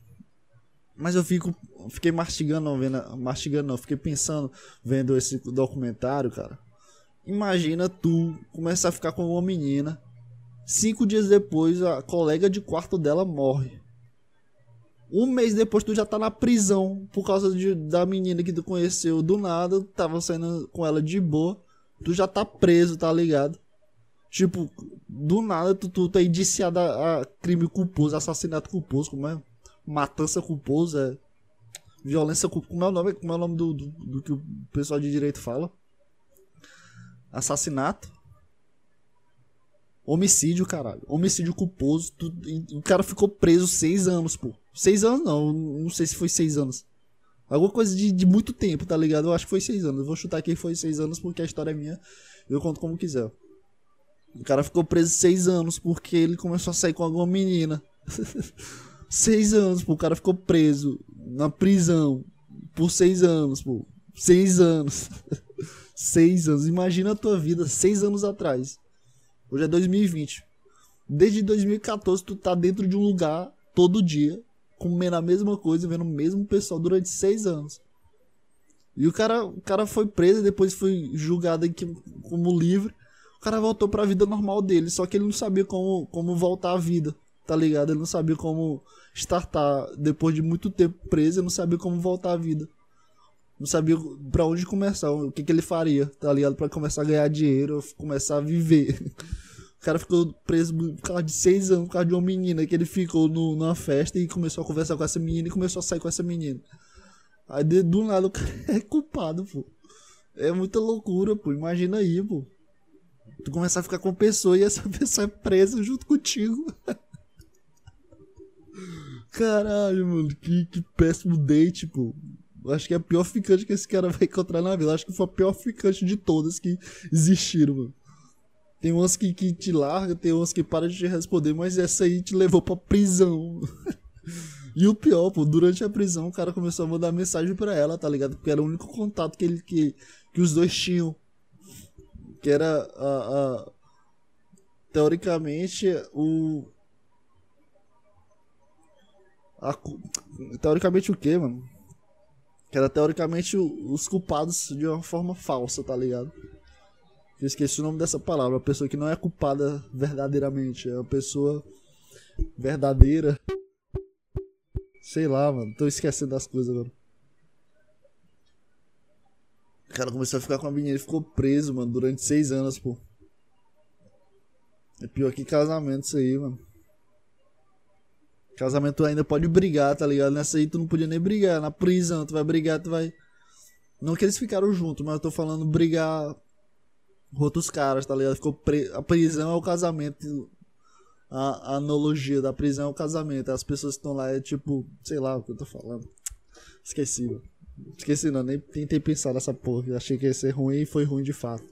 Mas eu fico, fiquei mastigando, vendo, mastigando, não, fiquei pensando, vendo esse documentário, cara. Imagina tu começar a ficar com uma menina, cinco dias depois a colega de quarto dela morre. Um mês depois tu já tá na prisão por causa de, da menina que tu conheceu do nada, tava saindo com ela de boa. Tu já tá preso, tá ligado? Tipo, do nada tu, tu tá indiciado a, a crime culposo, assassinato culposo, como é? Matança culposa, é? violência culposa. Como é o nome, como é o nome do, do, do que o pessoal de direito fala? Assassinato. Homicídio, caralho. Homicídio culposo. Tu, o cara ficou preso seis anos, pô. Seis anos não, não sei se foi seis anos. Alguma coisa de, de muito tempo, tá ligado? Eu acho que foi seis anos. Eu vou chutar que foi seis anos porque a história é minha. Eu conto como quiser. O cara ficou preso seis anos porque ele começou a sair com alguma menina. <laughs> seis anos, pô. O cara ficou preso na prisão por seis anos, pô. Seis anos. <laughs> seis anos. Imagina a tua vida seis anos atrás. Hoje é 2020. Desde 2014 tu tá dentro de um lugar todo dia comendo a mesma coisa, vendo o mesmo pessoal durante seis anos. E o cara, o cara foi preso depois foi julgado aqui como livre. O cara voltou para a vida normal dele, só que ele não sabia como, como voltar à vida, tá ligado? Ele não sabia como startar depois de muito tempo preso, ele não sabia como voltar à vida. Não sabia para onde começar, o que, que ele faria, tá ligado? Para começar a ganhar dinheiro, começar a viver. O cara ficou preso por causa de seis anos, por causa de uma menina que ele ficou no, numa festa e começou a conversar com essa menina e começou a sair com essa menina. Aí de, do nada o cara <laughs> é culpado, pô. É muita loucura, pô. Imagina aí, pô. Tu começar a ficar com pessoa e essa <laughs> pessoa é presa junto contigo. <laughs> Caralho, mano. Que, que péssimo date, pô. Acho que é a pior ficante que esse cara vai encontrar na vida. Acho que foi a pior ficante de todas que existiram, mano. Tem umas que, que te larga, tem umas que param de te responder, mas essa aí te levou pra prisão. <laughs> e o pior, pô, durante a prisão o cara começou a mandar mensagem para ela, tá ligado? Porque era o único contato que, ele, que, que os dois tinham. Que era a, a teoricamente o A, teoricamente o quê, mano? Que era teoricamente os culpados de uma forma falsa, tá ligado? Eu esqueci o nome dessa palavra. A pessoa que não é culpada verdadeiramente. É uma pessoa verdadeira. Sei lá, mano. Tô esquecendo das coisas agora. O cara começou a ficar com a menina e ficou preso, mano, durante seis anos, pô. É pior que casamento isso aí, mano. Casamento ainda pode brigar, tá ligado? Nessa aí tu não podia nem brigar. Na prisão, tu vai brigar, tu vai. Não que eles ficaram juntos, mas eu tô falando brigar com outros caras, tá ligado? Ficou pre... A prisão é o casamento. A, a analogia da prisão é o casamento. As pessoas que estão lá é tipo, sei lá o que eu tô falando. Esqueci. Esqueci não, nem tentei pensar nessa porra. Achei que ia ser ruim e foi ruim de fato.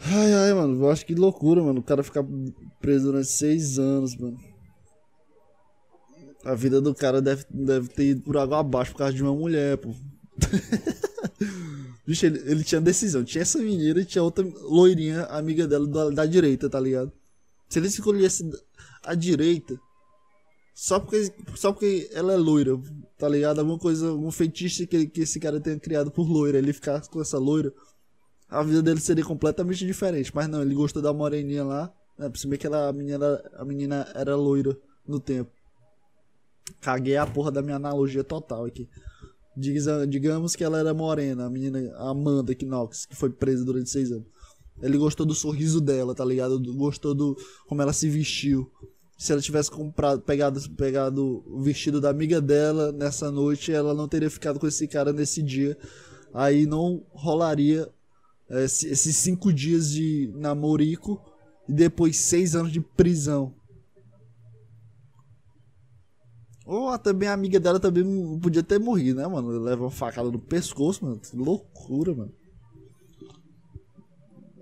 Ai, ai, mano, eu acho que loucura, mano. O cara ficar preso durante seis anos, mano. A vida do cara deve, deve ter ido por água abaixo por causa de uma mulher, pô. <laughs> Bicho, ele, ele, tinha decisão. Tinha essa menina e tinha outra loirinha, amiga dela da, da direita, tá ligado? Se ele escolhesse a direita, só porque, só porque ela é loira, tá ligado? Alguma coisa, um feitiço que, que esse cara tenha criado por loira, ele ficar com essa loira, a vida dele seria completamente diferente. Mas não, ele gostou da moreninha lá, né? Pra que ela, a, menina, a menina era loira no tempo. Caguei a porra da minha analogia total aqui. Digamos que ela era morena, a menina Amanda Knox, que foi presa durante seis anos. Ele gostou do sorriso dela, tá ligado? Gostou do como ela se vestiu. Se ela tivesse comprado, pegado, pegado o vestido da amiga dela nessa noite, ela não teria ficado com esse cara nesse dia. Aí não rolaria é, esses cinco dias de namorico e depois seis anos de prisão. Ou também a amiga dela também podia ter morrido, né, mano? Leva uma facada no pescoço, mano. Que loucura, mano.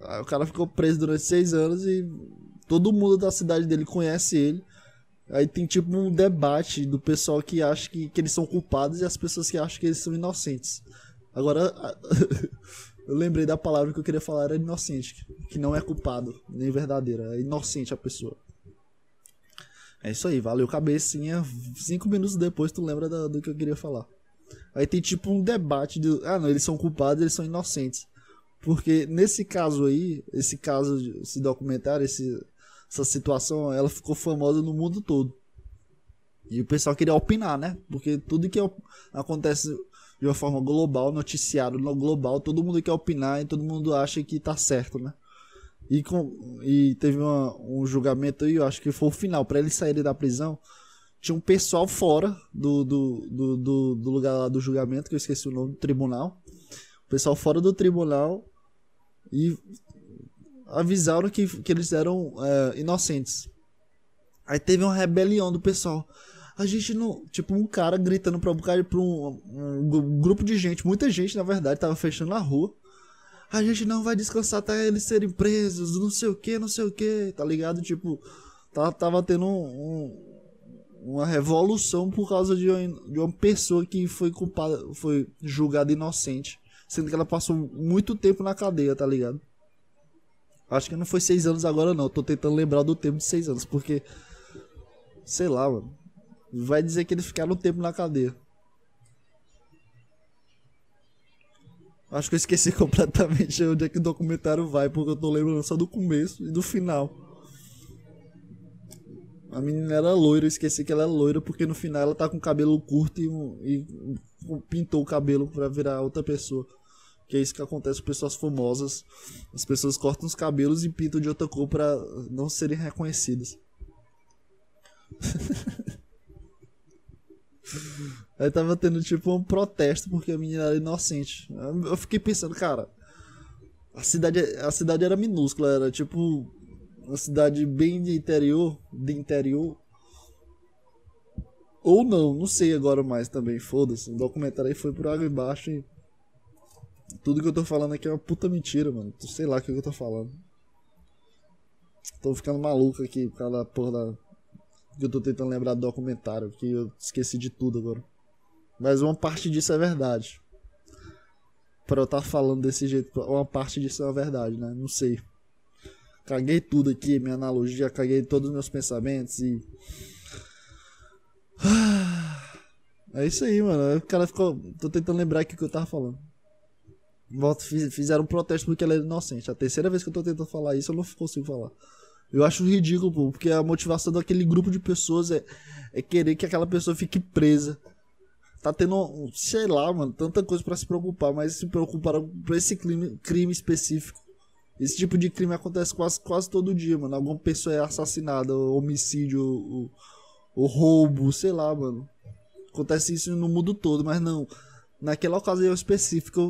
Aí o cara ficou preso durante seis anos e todo mundo da cidade dele conhece ele. Aí tem tipo um debate do pessoal que acha que, que eles são culpados e as pessoas que acham que eles são inocentes. Agora, <laughs> eu lembrei da palavra que eu queria falar, era inocente. Que não é culpado, nem verdadeira. É inocente a pessoa. É isso aí, valeu cabecinha. Cinco minutos depois tu lembra do, do que eu queria falar. Aí tem tipo um debate de. Ah, não, eles são culpados, eles são inocentes. Porque nesse caso aí, esse caso, esse documentário, esse, essa situação, ela ficou famosa no mundo todo. E o pessoal queria opinar, né? Porque tudo que acontece de uma forma global, noticiado no global, todo mundo quer opinar e todo mundo acha que tá certo, né? E, com, e teve uma, um julgamento aí, eu acho que foi o final, para eles saírem da prisão. Tinha um pessoal fora do, do, do, do, do lugar lá do julgamento, que eu esqueci o nome, do tribunal. O pessoal fora do tribunal e avisaram que, que eles eram é, inocentes. Aí teve uma rebelião do pessoal. A gente não. Tipo, um cara gritando pra um, pra um, um grupo de gente, muita gente na verdade, tava fechando a rua a gente não vai descansar até eles serem presos, não sei o que, não sei o que, tá ligado? Tipo, tá, tava tendo um, um, uma revolução por causa de uma, de uma pessoa que foi culpada, foi julgada inocente, sendo que ela passou muito tempo na cadeia, tá ligado? Acho que não foi seis anos agora não, tô tentando lembrar do tempo de seis anos, porque, sei lá, mano, vai dizer que eles ficaram um tempo na cadeia. Acho que eu esqueci <laughs> completamente onde é que o documentário vai, porque eu tô lembrando só do começo e do final. A menina era loira, eu esqueci que ela era loira, porque no final ela tá com o cabelo curto e, e pintou o cabelo para virar outra pessoa. Que é isso que acontece com pessoas famosas. As pessoas cortam os cabelos e pintam de outra cor para não serem reconhecidas. <laughs> Aí tava tendo tipo um protesto porque a menina era inocente. Eu fiquei pensando, cara, a cidade, a cidade era minúscula, era tipo uma cidade bem de interior, de interior. Ou não, não sei agora mais também, foda-se. O documentário aí foi por água embaixo e. Tudo que eu tô falando aqui é uma puta mentira, mano. Sei lá o que eu tô falando. Tô ficando maluco aqui por causa da porra da. Que eu tô tentando lembrar do documentário, que eu esqueci de tudo agora. Mas uma parte disso é verdade. Pra eu estar tá falando desse jeito, uma parte disso é verdade, né? Não sei. Caguei tudo aqui, minha analogia, caguei todos os meus pensamentos e. É isso aí, mano. O cara ficou. Tô tentando lembrar aqui o que eu tava falando. Volta, fizeram um protesto porque ela era inocente. A terceira vez que eu tô tentando falar isso, eu não consigo falar. Eu acho ridículo, porque a motivação daquele grupo de pessoas é, é querer que aquela pessoa fique presa. Tá tendo, sei lá, mano, tanta coisa para se preocupar, mas se preocuparam por esse crime, crime específico. Esse tipo de crime acontece quase, quase todo dia, mano. Alguma pessoa é assassinada, homicídio, o, o roubo, sei lá, mano. Acontece isso no mundo todo, mas não. Naquela ocasião específica,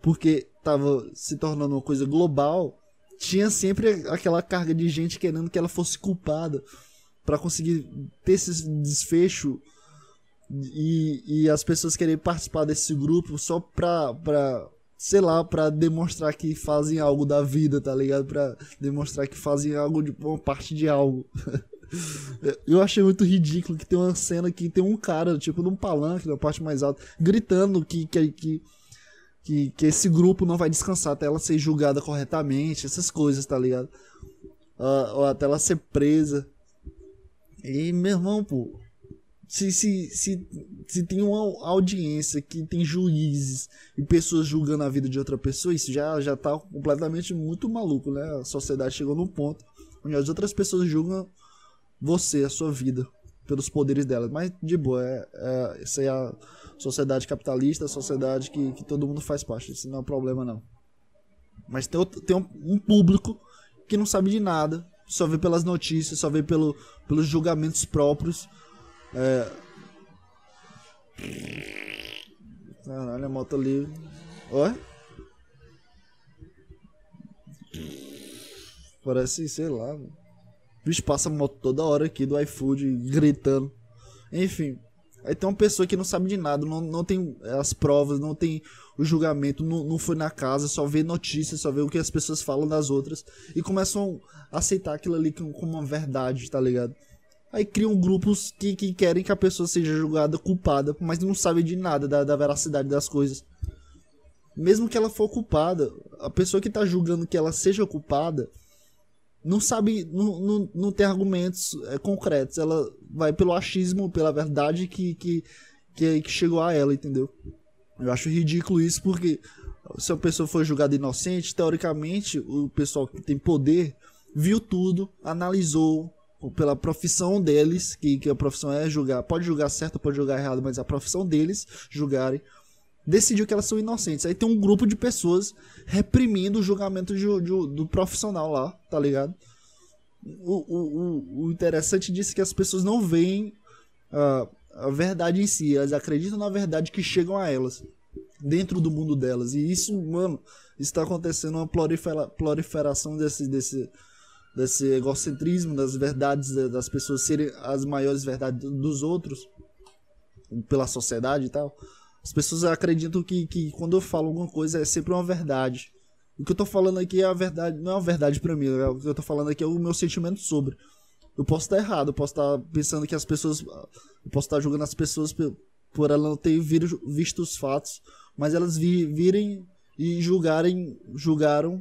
porque tava se tornando uma coisa global, tinha sempre aquela carga de gente querendo que ela fosse culpada para conseguir ter esse desfecho e, e as pessoas querem participar desse grupo só pra, pra sei lá, pra demonstrar que fazem algo da vida, tá ligado? Pra demonstrar que fazem algo de uma parte de algo. <laughs> Eu achei muito ridículo que tem uma cena que tem um cara, tipo, num palanque, na parte mais alta, gritando que, que, que, que, que esse grupo não vai descansar até ela ser julgada corretamente, essas coisas, tá ligado? Uh, ou até ela ser presa. E, meu irmão, pô, se, se, se, se tem uma audiência que tem juízes e pessoas julgando a vida de outra pessoa, isso já, já tá completamente muito maluco, né? A sociedade chegou num ponto onde as outras pessoas julgam você, a sua vida, pelos poderes delas. Mas, de boa, é, é, isso é a sociedade capitalista, a sociedade que, que todo mundo faz parte. Isso não é um problema, não. Mas tem, outro, tem um, um público que não sabe de nada, só vê pelas notícias, só vê pelo, pelos julgamentos próprios. É... Caralho, a moto ali. Oi? Parece, sei lá, mano. Bicho passa moto toda hora aqui do iFood gritando. Enfim. Aí tem uma pessoa que não sabe de nada, não, não tem as provas, não tem o julgamento, não, não foi na casa, só vê notícias, só vê o que as pessoas falam das outras e começam a aceitar aquilo ali como uma verdade, tá ligado? Aí criam grupos que, que querem que a pessoa seja julgada culpada, mas não sabe de nada da, da veracidade das coisas. Mesmo que ela for culpada, a pessoa que tá julgando que ela seja culpada não sabe, não, não, não tem argumentos é, concretos. Ela vai pelo achismo, pela verdade que, que, que, que chegou a ela, entendeu? Eu acho ridículo isso porque se a pessoa for julgada inocente, teoricamente o pessoal que tem poder viu tudo, analisou pela profissão deles, que, que a profissão é julgar, pode julgar certo, pode julgar errado, mas a profissão deles julgarem decidiu que elas são inocentes. Aí tem um grupo de pessoas reprimindo o julgamento de, de, do profissional lá, tá ligado? O, o, o, interessante disso é que as pessoas não veem a, a verdade em si, elas acreditam na verdade que chegam a elas, dentro do mundo delas. E isso, mano, está acontecendo uma prolifera, proliferação desse, desse, desse egocentrismo, das verdades das pessoas serem as maiores verdades dos outros, pela sociedade e tal as pessoas acreditam que, que quando eu falo alguma coisa é sempre uma verdade. O que eu tô falando aqui é a verdade, não é uma verdade para mim, é o que eu tô falando aqui é o meu sentimento sobre. Eu posso estar errado, eu posso estar pensando que as pessoas. Eu posso estar julgando as pessoas por, ela não ter visto os fatos, mas elas vi, virem e julgarem. julgaram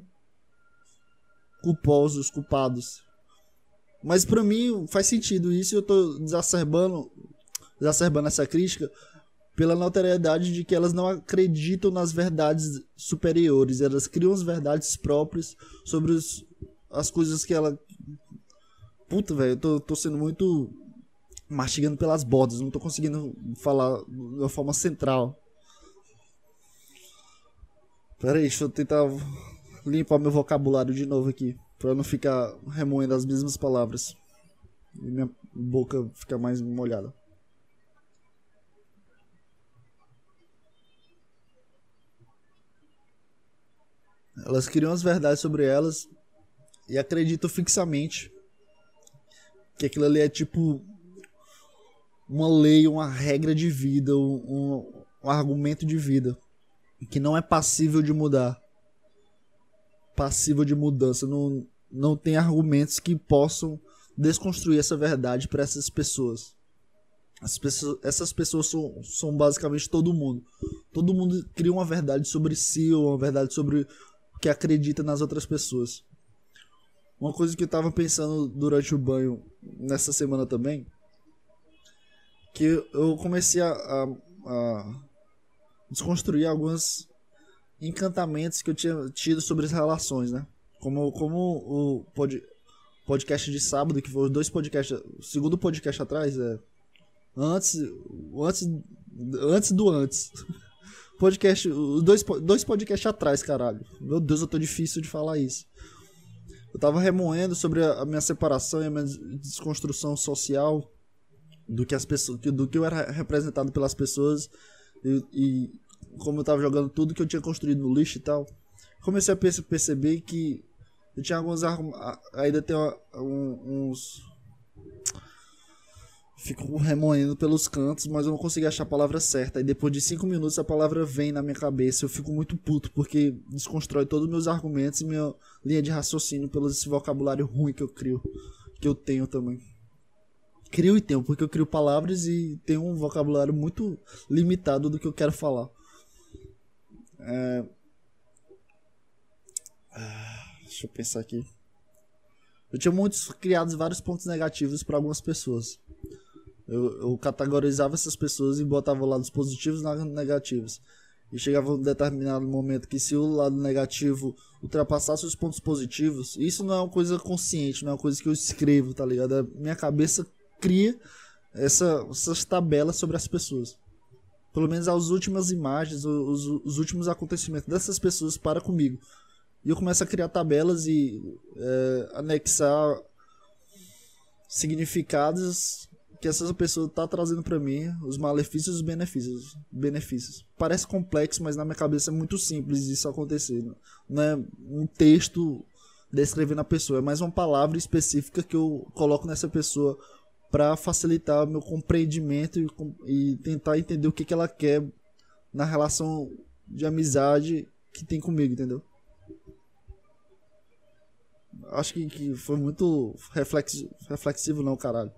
culposos, culpados. Mas para mim faz sentido isso eu tô exacerbando, exacerbando essa crítica pela notoriedade de que elas não acreditam nas verdades superiores, elas criam as verdades próprias sobre os, as coisas que ela. Puta, velho, eu tô, tô sendo muito mastigando pelas bordas, não tô conseguindo falar de uma forma central. Pera aí, deixa eu tentar limpar meu vocabulário de novo aqui, pra não ficar remoendo as mesmas palavras e minha boca ficar mais molhada. Elas criam as verdades sobre elas e acreditam fixamente que aquilo ali é tipo uma lei, uma regra de vida, um, um argumento de vida que não é passível de mudar. Passível de mudança. Não, não tem argumentos que possam desconstruir essa verdade para essas pessoas. Pessoas, essas pessoas são, são basicamente todo mundo. Todo mundo cria uma verdade sobre si, ou uma verdade sobre que acredita nas outras pessoas. Uma coisa que eu tava pensando durante o banho nessa semana também, que eu comecei a, a, a desconstruir alguns encantamentos que eu tinha tido sobre as relações, né? Como, como o pod, podcast de sábado, que foi dois podcasts, o segundo podcast atrás, é antes, antes, antes do antes. <laughs> Podcast, os dois, dois podcasts atrás, caralho. Meu Deus, eu tô difícil de falar isso. Eu tava remoendo sobre a, minha separação e a minha desconstrução social do que as pessoas, do que eu era representado pelas pessoas e, e como eu tava jogando tudo que eu tinha construído no lixo e tal. Comecei a perceber que eu tinha alguns ainda tem uns fico remoendo pelos cantos, mas eu não consegui achar a palavra certa. E depois de cinco minutos a palavra vem na minha cabeça. Eu fico muito puto porque desconstrói todos os meus argumentos e minha linha de raciocínio pelo esse vocabulário ruim que eu crio, que eu tenho também. Crio e tenho, porque eu crio palavras e tenho um vocabulário muito limitado do que eu quero falar. É... Ah, deixa eu pensar aqui. Eu tinha muitos criados vários pontos negativos para algumas pessoas. Eu, eu categorizava essas pessoas e botava o lado positivos e negativos. E chegava um determinado momento que se o lado negativo ultrapassasse os pontos positivos, isso não é uma coisa consciente, não é uma coisa que eu escrevo, tá ligado? A minha cabeça cria essa, essas tabelas sobre as pessoas. Pelo menos as últimas imagens, os, os últimos acontecimentos dessas pessoas para comigo. E eu começo a criar tabelas e é, anexar significados que essa pessoa tá trazendo para mim os malefícios e os benefícios. benefícios. Parece complexo, mas na minha cabeça é muito simples isso acontecer. Não é um texto descrevendo a pessoa, é mais uma palavra específica que eu coloco nessa pessoa para facilitar meu compreendimento e, e, tentar entender o que, que ela quer na relação de amizade que tem comigo, entendeu? Acho que, que foi muito reflexivo não, caralho.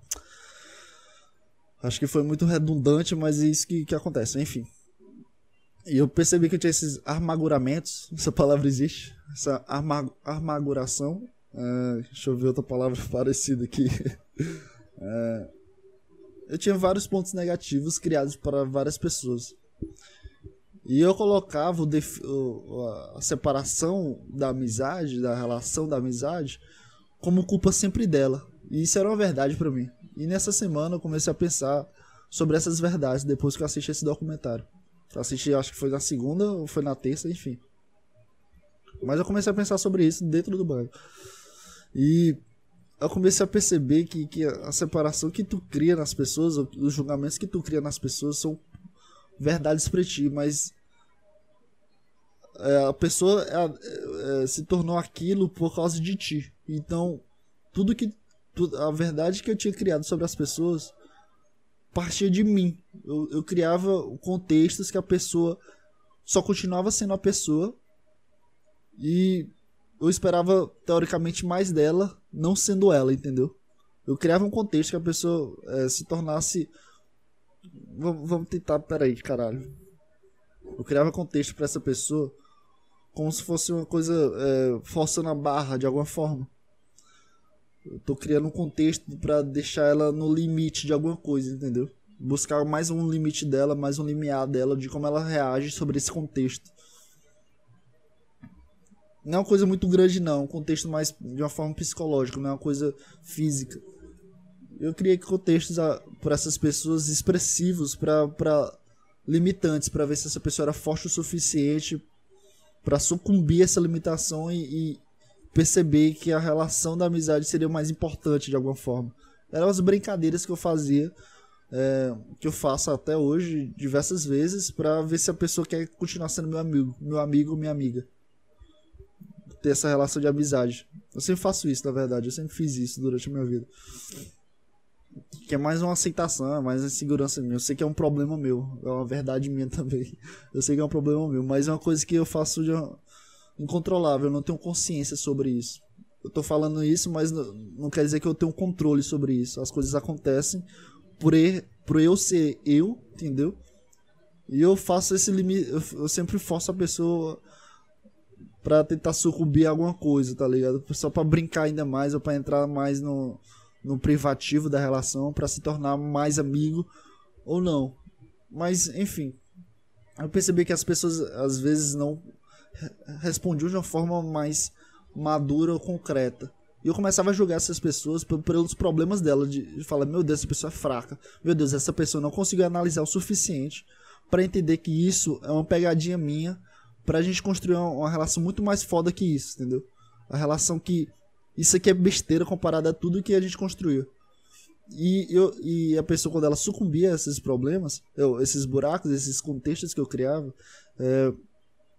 Acho que foi muito redundante, mas é isso que, que acontece, enfim. E eu percebi que tinha esses armaguramentos, <laughs> essa palavra existe, essa arma, armaguração. Uh, deixa eu ver outra palavra <laughs> parecida aqui. Uh, <laughs> eu tinha vários pontos negativos criados para várias pessoas. E eu colocava o a separação da amizade, da relação da amizade, como culpa sempre dela. E isso era uma verdade para mim. E nessa semana eu comecei a pensar sobre essas verdades depois que eu assisti esse documentário. Eu assisti, acho que foi na segunda ou foi na terça, enfim. Mas eu comecei a pensar sobre isso dentro do banco. E eu comecei a perceber que, que a separação que tu cria nas pessoas, os julgamentos que tu cria nas pessoas são verdades para ti, mas é, a pessoa é, é, se tornou aquilo por causa de ti. Então, tudo que a verdade que eu tinha criado sobre as pessoas partia de mim. Eu, eu criava contextos que a pessoa só continuava sendo a pessoa e eu esperava teoricamente mais dela, não sendo ela, entendeu? Eu criava um contexto que a pessoa é, se tornasse. Vamos, vamos tentar, peraí, caralho. Eu criava contexto para essa pessoa como se fosse uma coisa é, forçando a barra de alguma forma. Eu tô criando um contexto para deixar ela no limite de alguma coisa, entendeu? Buscar mais um limite dela, mais um limiar dela, de como ela reage sobre esse contexto. Não é uma coisa muito grande, não. Um contexto mais de uma forma psicológica, não é uma coisa física. Eu criei contextos para essas pessoas expressivos, para limitantes, para ver se essa pessoa era forte o suficiente para sucumbir essa limitação e, e perceber que a relação da amizade seria mais importante de alguma forma. Eram as brincadeiras que eu fazia, é, que eu faço até hoje diversas vezes para ver se a pessoa quer continuar sendo meu amigo, meu amigo ou minha amiga. Ter essa relação de amizade. Eu sempre faço isso, na verdade. Eu sempre fiz isso durante a minha vida. Que é mais uma aceitação, é mais uma insegurança minha. Eu sei que é um problema meu. É uma verdade minha <laughs> também. Eu sei que é um problema meu. Mas é uma coisa que eu faço de uma, incontrolável, eu não tenho consciência sobre isso. Eu tô falando isso, mas não, quer dizer que eu tenho controle sobre isso. As coisas acontecem por, er, por eu ser eu, entendeu? E eu faço esse limite, eu, eu sempre forço a pessoa para tentar sucumbir a alguma coisa, tá ligado? Só para brincar ainda mais ou para entrar mais no, no privativo da relação, para se tornar mais amigo ou não. Mas, enfim. Eu percebi que as pessoas às vezes não respondiam de uma forma mais madura ou concreta. E eu começava a julgar essas pessoas pelos problemas dela, de, falar, meu Deus, essa pessoa é fraca. Meu Deus, essa pessoa não conseguiu analisar o suficiente para entender que isso é uma pegadinha minha pra gente construir uma, uma, relação muito mais foda que isso, entendeu? A relação que isso aqui é besteira comparada a tudo que a gente construiu. E, eu, e a pessoa, quando ela sucumbia a esses problemas, eu, esses buracos, esses contextos que eu criava, é,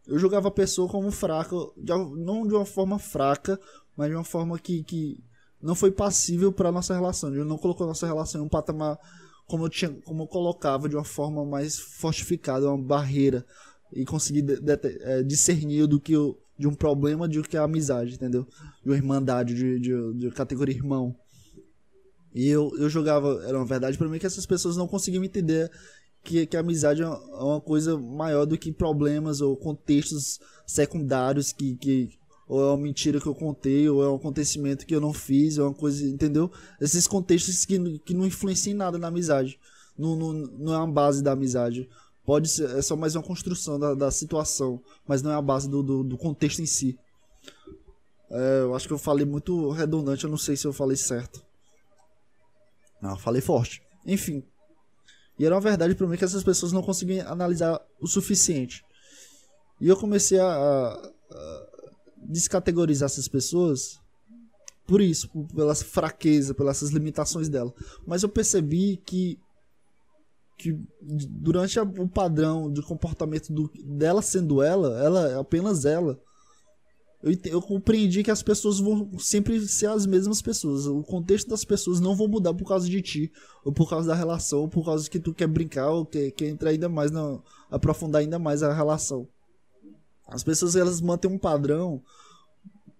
eu julgava a pessoa como fraca, de, não de uma forma fraca, mas de uma forma que, que não foi passível para nossa relação. Ele não colocou nossa relação em um patamar como eu, tinha, como eu colocava de uma forma mais fortificada, uma barreira, e conseguir de, de, é, discernir do que eu, de um problema de que é a amizade, entendeu? De uma irmandade, de, de, de categoria irmão. E eu, eu jogava, era uma verdade para mim que essas pessoas não conseguiam entender que, que a amizade é uma coisa maior do que problemas ou contextos secundários que, que ou é uma mentira que eu contei, ou é um acontecimento que eu não fiz, ou é uma coisa, entendeu? Esses contextos que, que não influenciam nada na amizade. Não, não, não é uma base da amizade. Pode ser, é só mais uma construção da, da situação, mas não é a base do, do, do contexto em si. É, eu acho que eu falei muito redundante, eu não sei se eu falei certo. Não, falei forte. Enfim. E era uma verdade para mim que essas pessoas não conseguiam analisar o suficiente. E eu comecei a, a, a descategorizar essas pessoas por isso, por, pela fraqueza, pelas limitações dela. Mas eu percebi que que durante a, o padrão de comportamento do, dela sendo ela, ela apenas ela, eu, eu compreendi que as pessoas vão sempre ser as mesmas pessoas. O contexto das pessoas não vão mudar por causa de ti, ou por causa da relação, ou por causa que tu quer brincar, ou quer, quer entrar ainda mais, na, aprofundar ainda mais a relação. As pessoas elas mantêm um padrão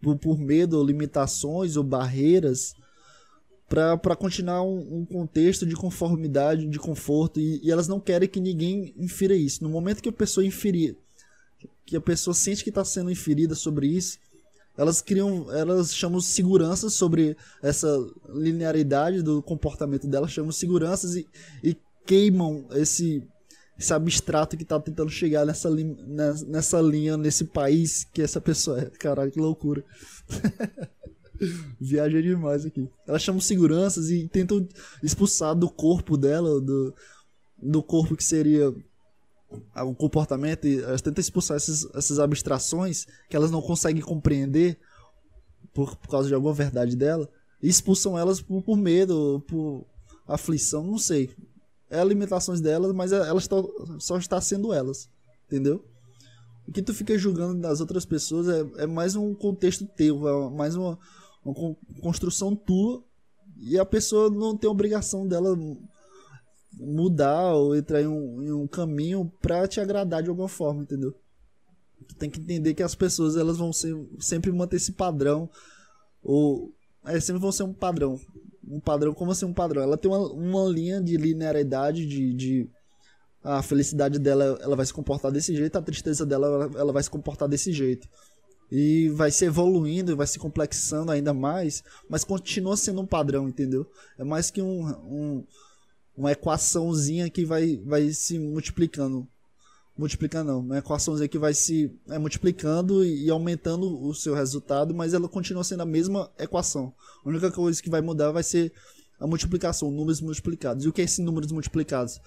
por, por medo, ou limitações, ou barreiras, para continuar um, um, contexto de conformidade, de conforto, e, e, elas não querem que ninguém infira isso. No momento que a pessoa inferir que a pessoa sente que está sendo inferida sobre isso, elas criam, elas chamam seguranças sobre essa linearidade do comportamento dela, chamam seguranças e, e queimam esse esse abstrato que está tentando chegar nessa, nessa linha, nesse país que essa pessoa é. Caralho, que loucura. <laughs> Viaja demais aqui. Elas chamam seguranças e tentam expulsar do corpo dela, do, do corpo que seria o comportamento elas tentam expulsar essas, essas abstrações que elas não conseguem compreender por, por causa de alguma verdade dela e expulsam elas por, por medo, por aflição, não sei. É limitações delas, mas é, elas tão, só está sendo elas, entendeu? O que tu fica julgando das outras pessoas é, é mais um contexto teu, é mais uma, uma construção tua e a pessoa não tem obrigação dela mudar ou entrar em um, em um caminho para te agradar de alguma forma, entendeu? Tu tem que entender que as pessoas elas vão ser, sempre manter esse padrão ou é, sempre vão ser um padrão. Um padrão, como assim um padrão? Ela tem uma, uma linha de linearidade de, de a felicidade dela ela vai se comportar desse jeito, a tristeza dela ela, ela vai se comportar desse jeito. E vai se evoluindo, vai se complexando ainda mais, mas continua sendo um padrão, entendeu? É mais que um, um uma equaçãozinha que vai, vai se multiplicando. Multiplicando não, uma equaçãozinha que vai se é, multiplicando e aumentando o seu resultado, mas ela continua sendo a mesma equação. A única coisa que vai mudar vai ser a multiplicação, números multiplicados. E o que é esses números multiplicados?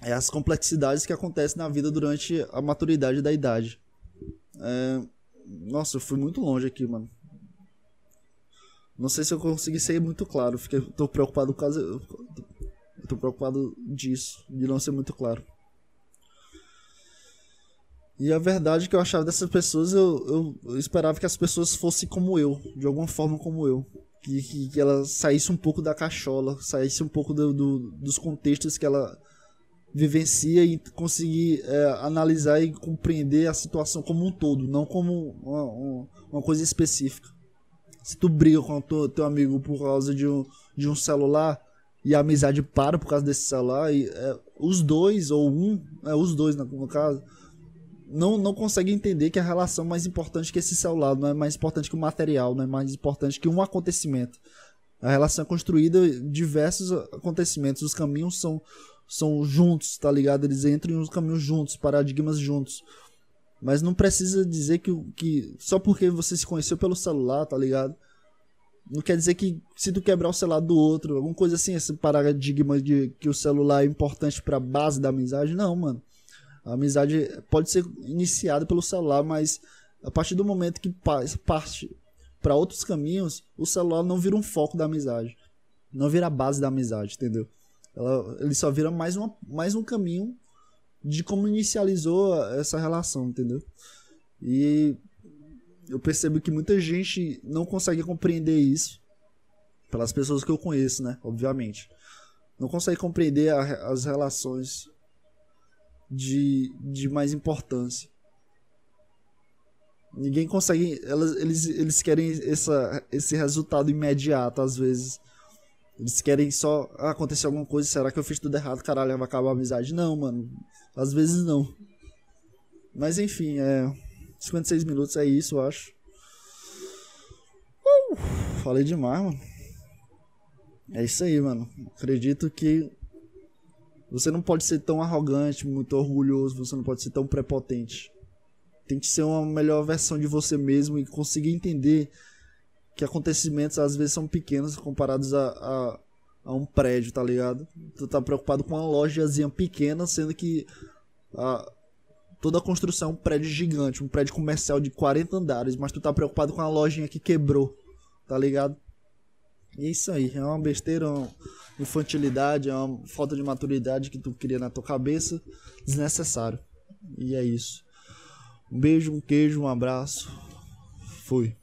É as complexidades que acontecem na vida durante a maturidade da idade. É... Nossa, eu fui muito longe aqui, mano. Não sei se eu consegui ser muito claro. Fiquei, tô preocupado por causa. Tô preocupado disso, de não ser muito claro. E a verdade que eu achava dessas pessoas, eu, eu, eu, esperava que as pessoas fossem como eu, de alguma forma como eu. Que, que, que ela saísse um pouco da cachola, saísse um pouco do, do, dos contextos que ela vivencia e conseguir é, analisar e compreender a situação como um todo, não como uma, uma coisa específica se tu briga com o teu amigo por causa de um, de um celular e a amizade para por causa desse celular, e é, os dois, ou um, é, os dois no, no caso, não, não conseguem entender que a relação é mais importante que esse celular, não é mais importante que o material, não é mais importante que um acontecimento. A relação é construída diversos acontecimentos, os caminhos são, são juntos, tá ligado? Eles entram uns caminhos juntos, paradigmas juntos. Mas não precisa dizer que, que só porque você se conheceu pelo celular, tá ligado? Não quer dizer que se tu quebrar o celular do outro, alguma coisa assim, esse paradigma de que o celular é importante para base da amizade, não, mano. A amizade pode ser iniciada pelo celular, mas a partir do momento que parte para outros caminhos, o celular não vira um foco da amizade. Não vira a base da amizade, entendeu? Ela, ele só vira mais, uma, mais um caminho de como inicializou essa relação, entendeu? E eu percebo que muita gente não consegue compreender isso. Pelas pessoas que eu conheço, né? Obviamente. Não consegue compreender a, as relações de, de mais importância. Ninguém consegue. Elas, eles, eles querem essa, esse resultado imediato, às vezes. Eles querem só. Ah, alguma coisa, será que eu fiz tudo errado? Caralho, vai acabar a amizade. Não, mano. Às vezes não. Mas enfim, é. 56 minutos é isso, eu acho. Uh, falei demais, mano. É isso aí, mano. Acredito que você não pode ser tão arrogante, muito orgulhoso, você não pode ser tão prepotente. Tem que ser uma melhor versão de você mesmo e conseguir entender que acontecimentos às vezes são pequenos comparados a, a, a um prédio, tá ligado? Tu tá preocupado com uma lojazinha pequena, sendo que a, toda a construção um prédio gigante, um prédio comercial de 40 andares, mas tu tá preocupado com a lojinha que quebrou, tá ligado? E é isso aí, é uma besteira, uma infantilidade, é uma falta de maturidade que tu cria na tua cabeça, desnecessário. E é isso. Um beijo, um queijo, um abraço. Fui.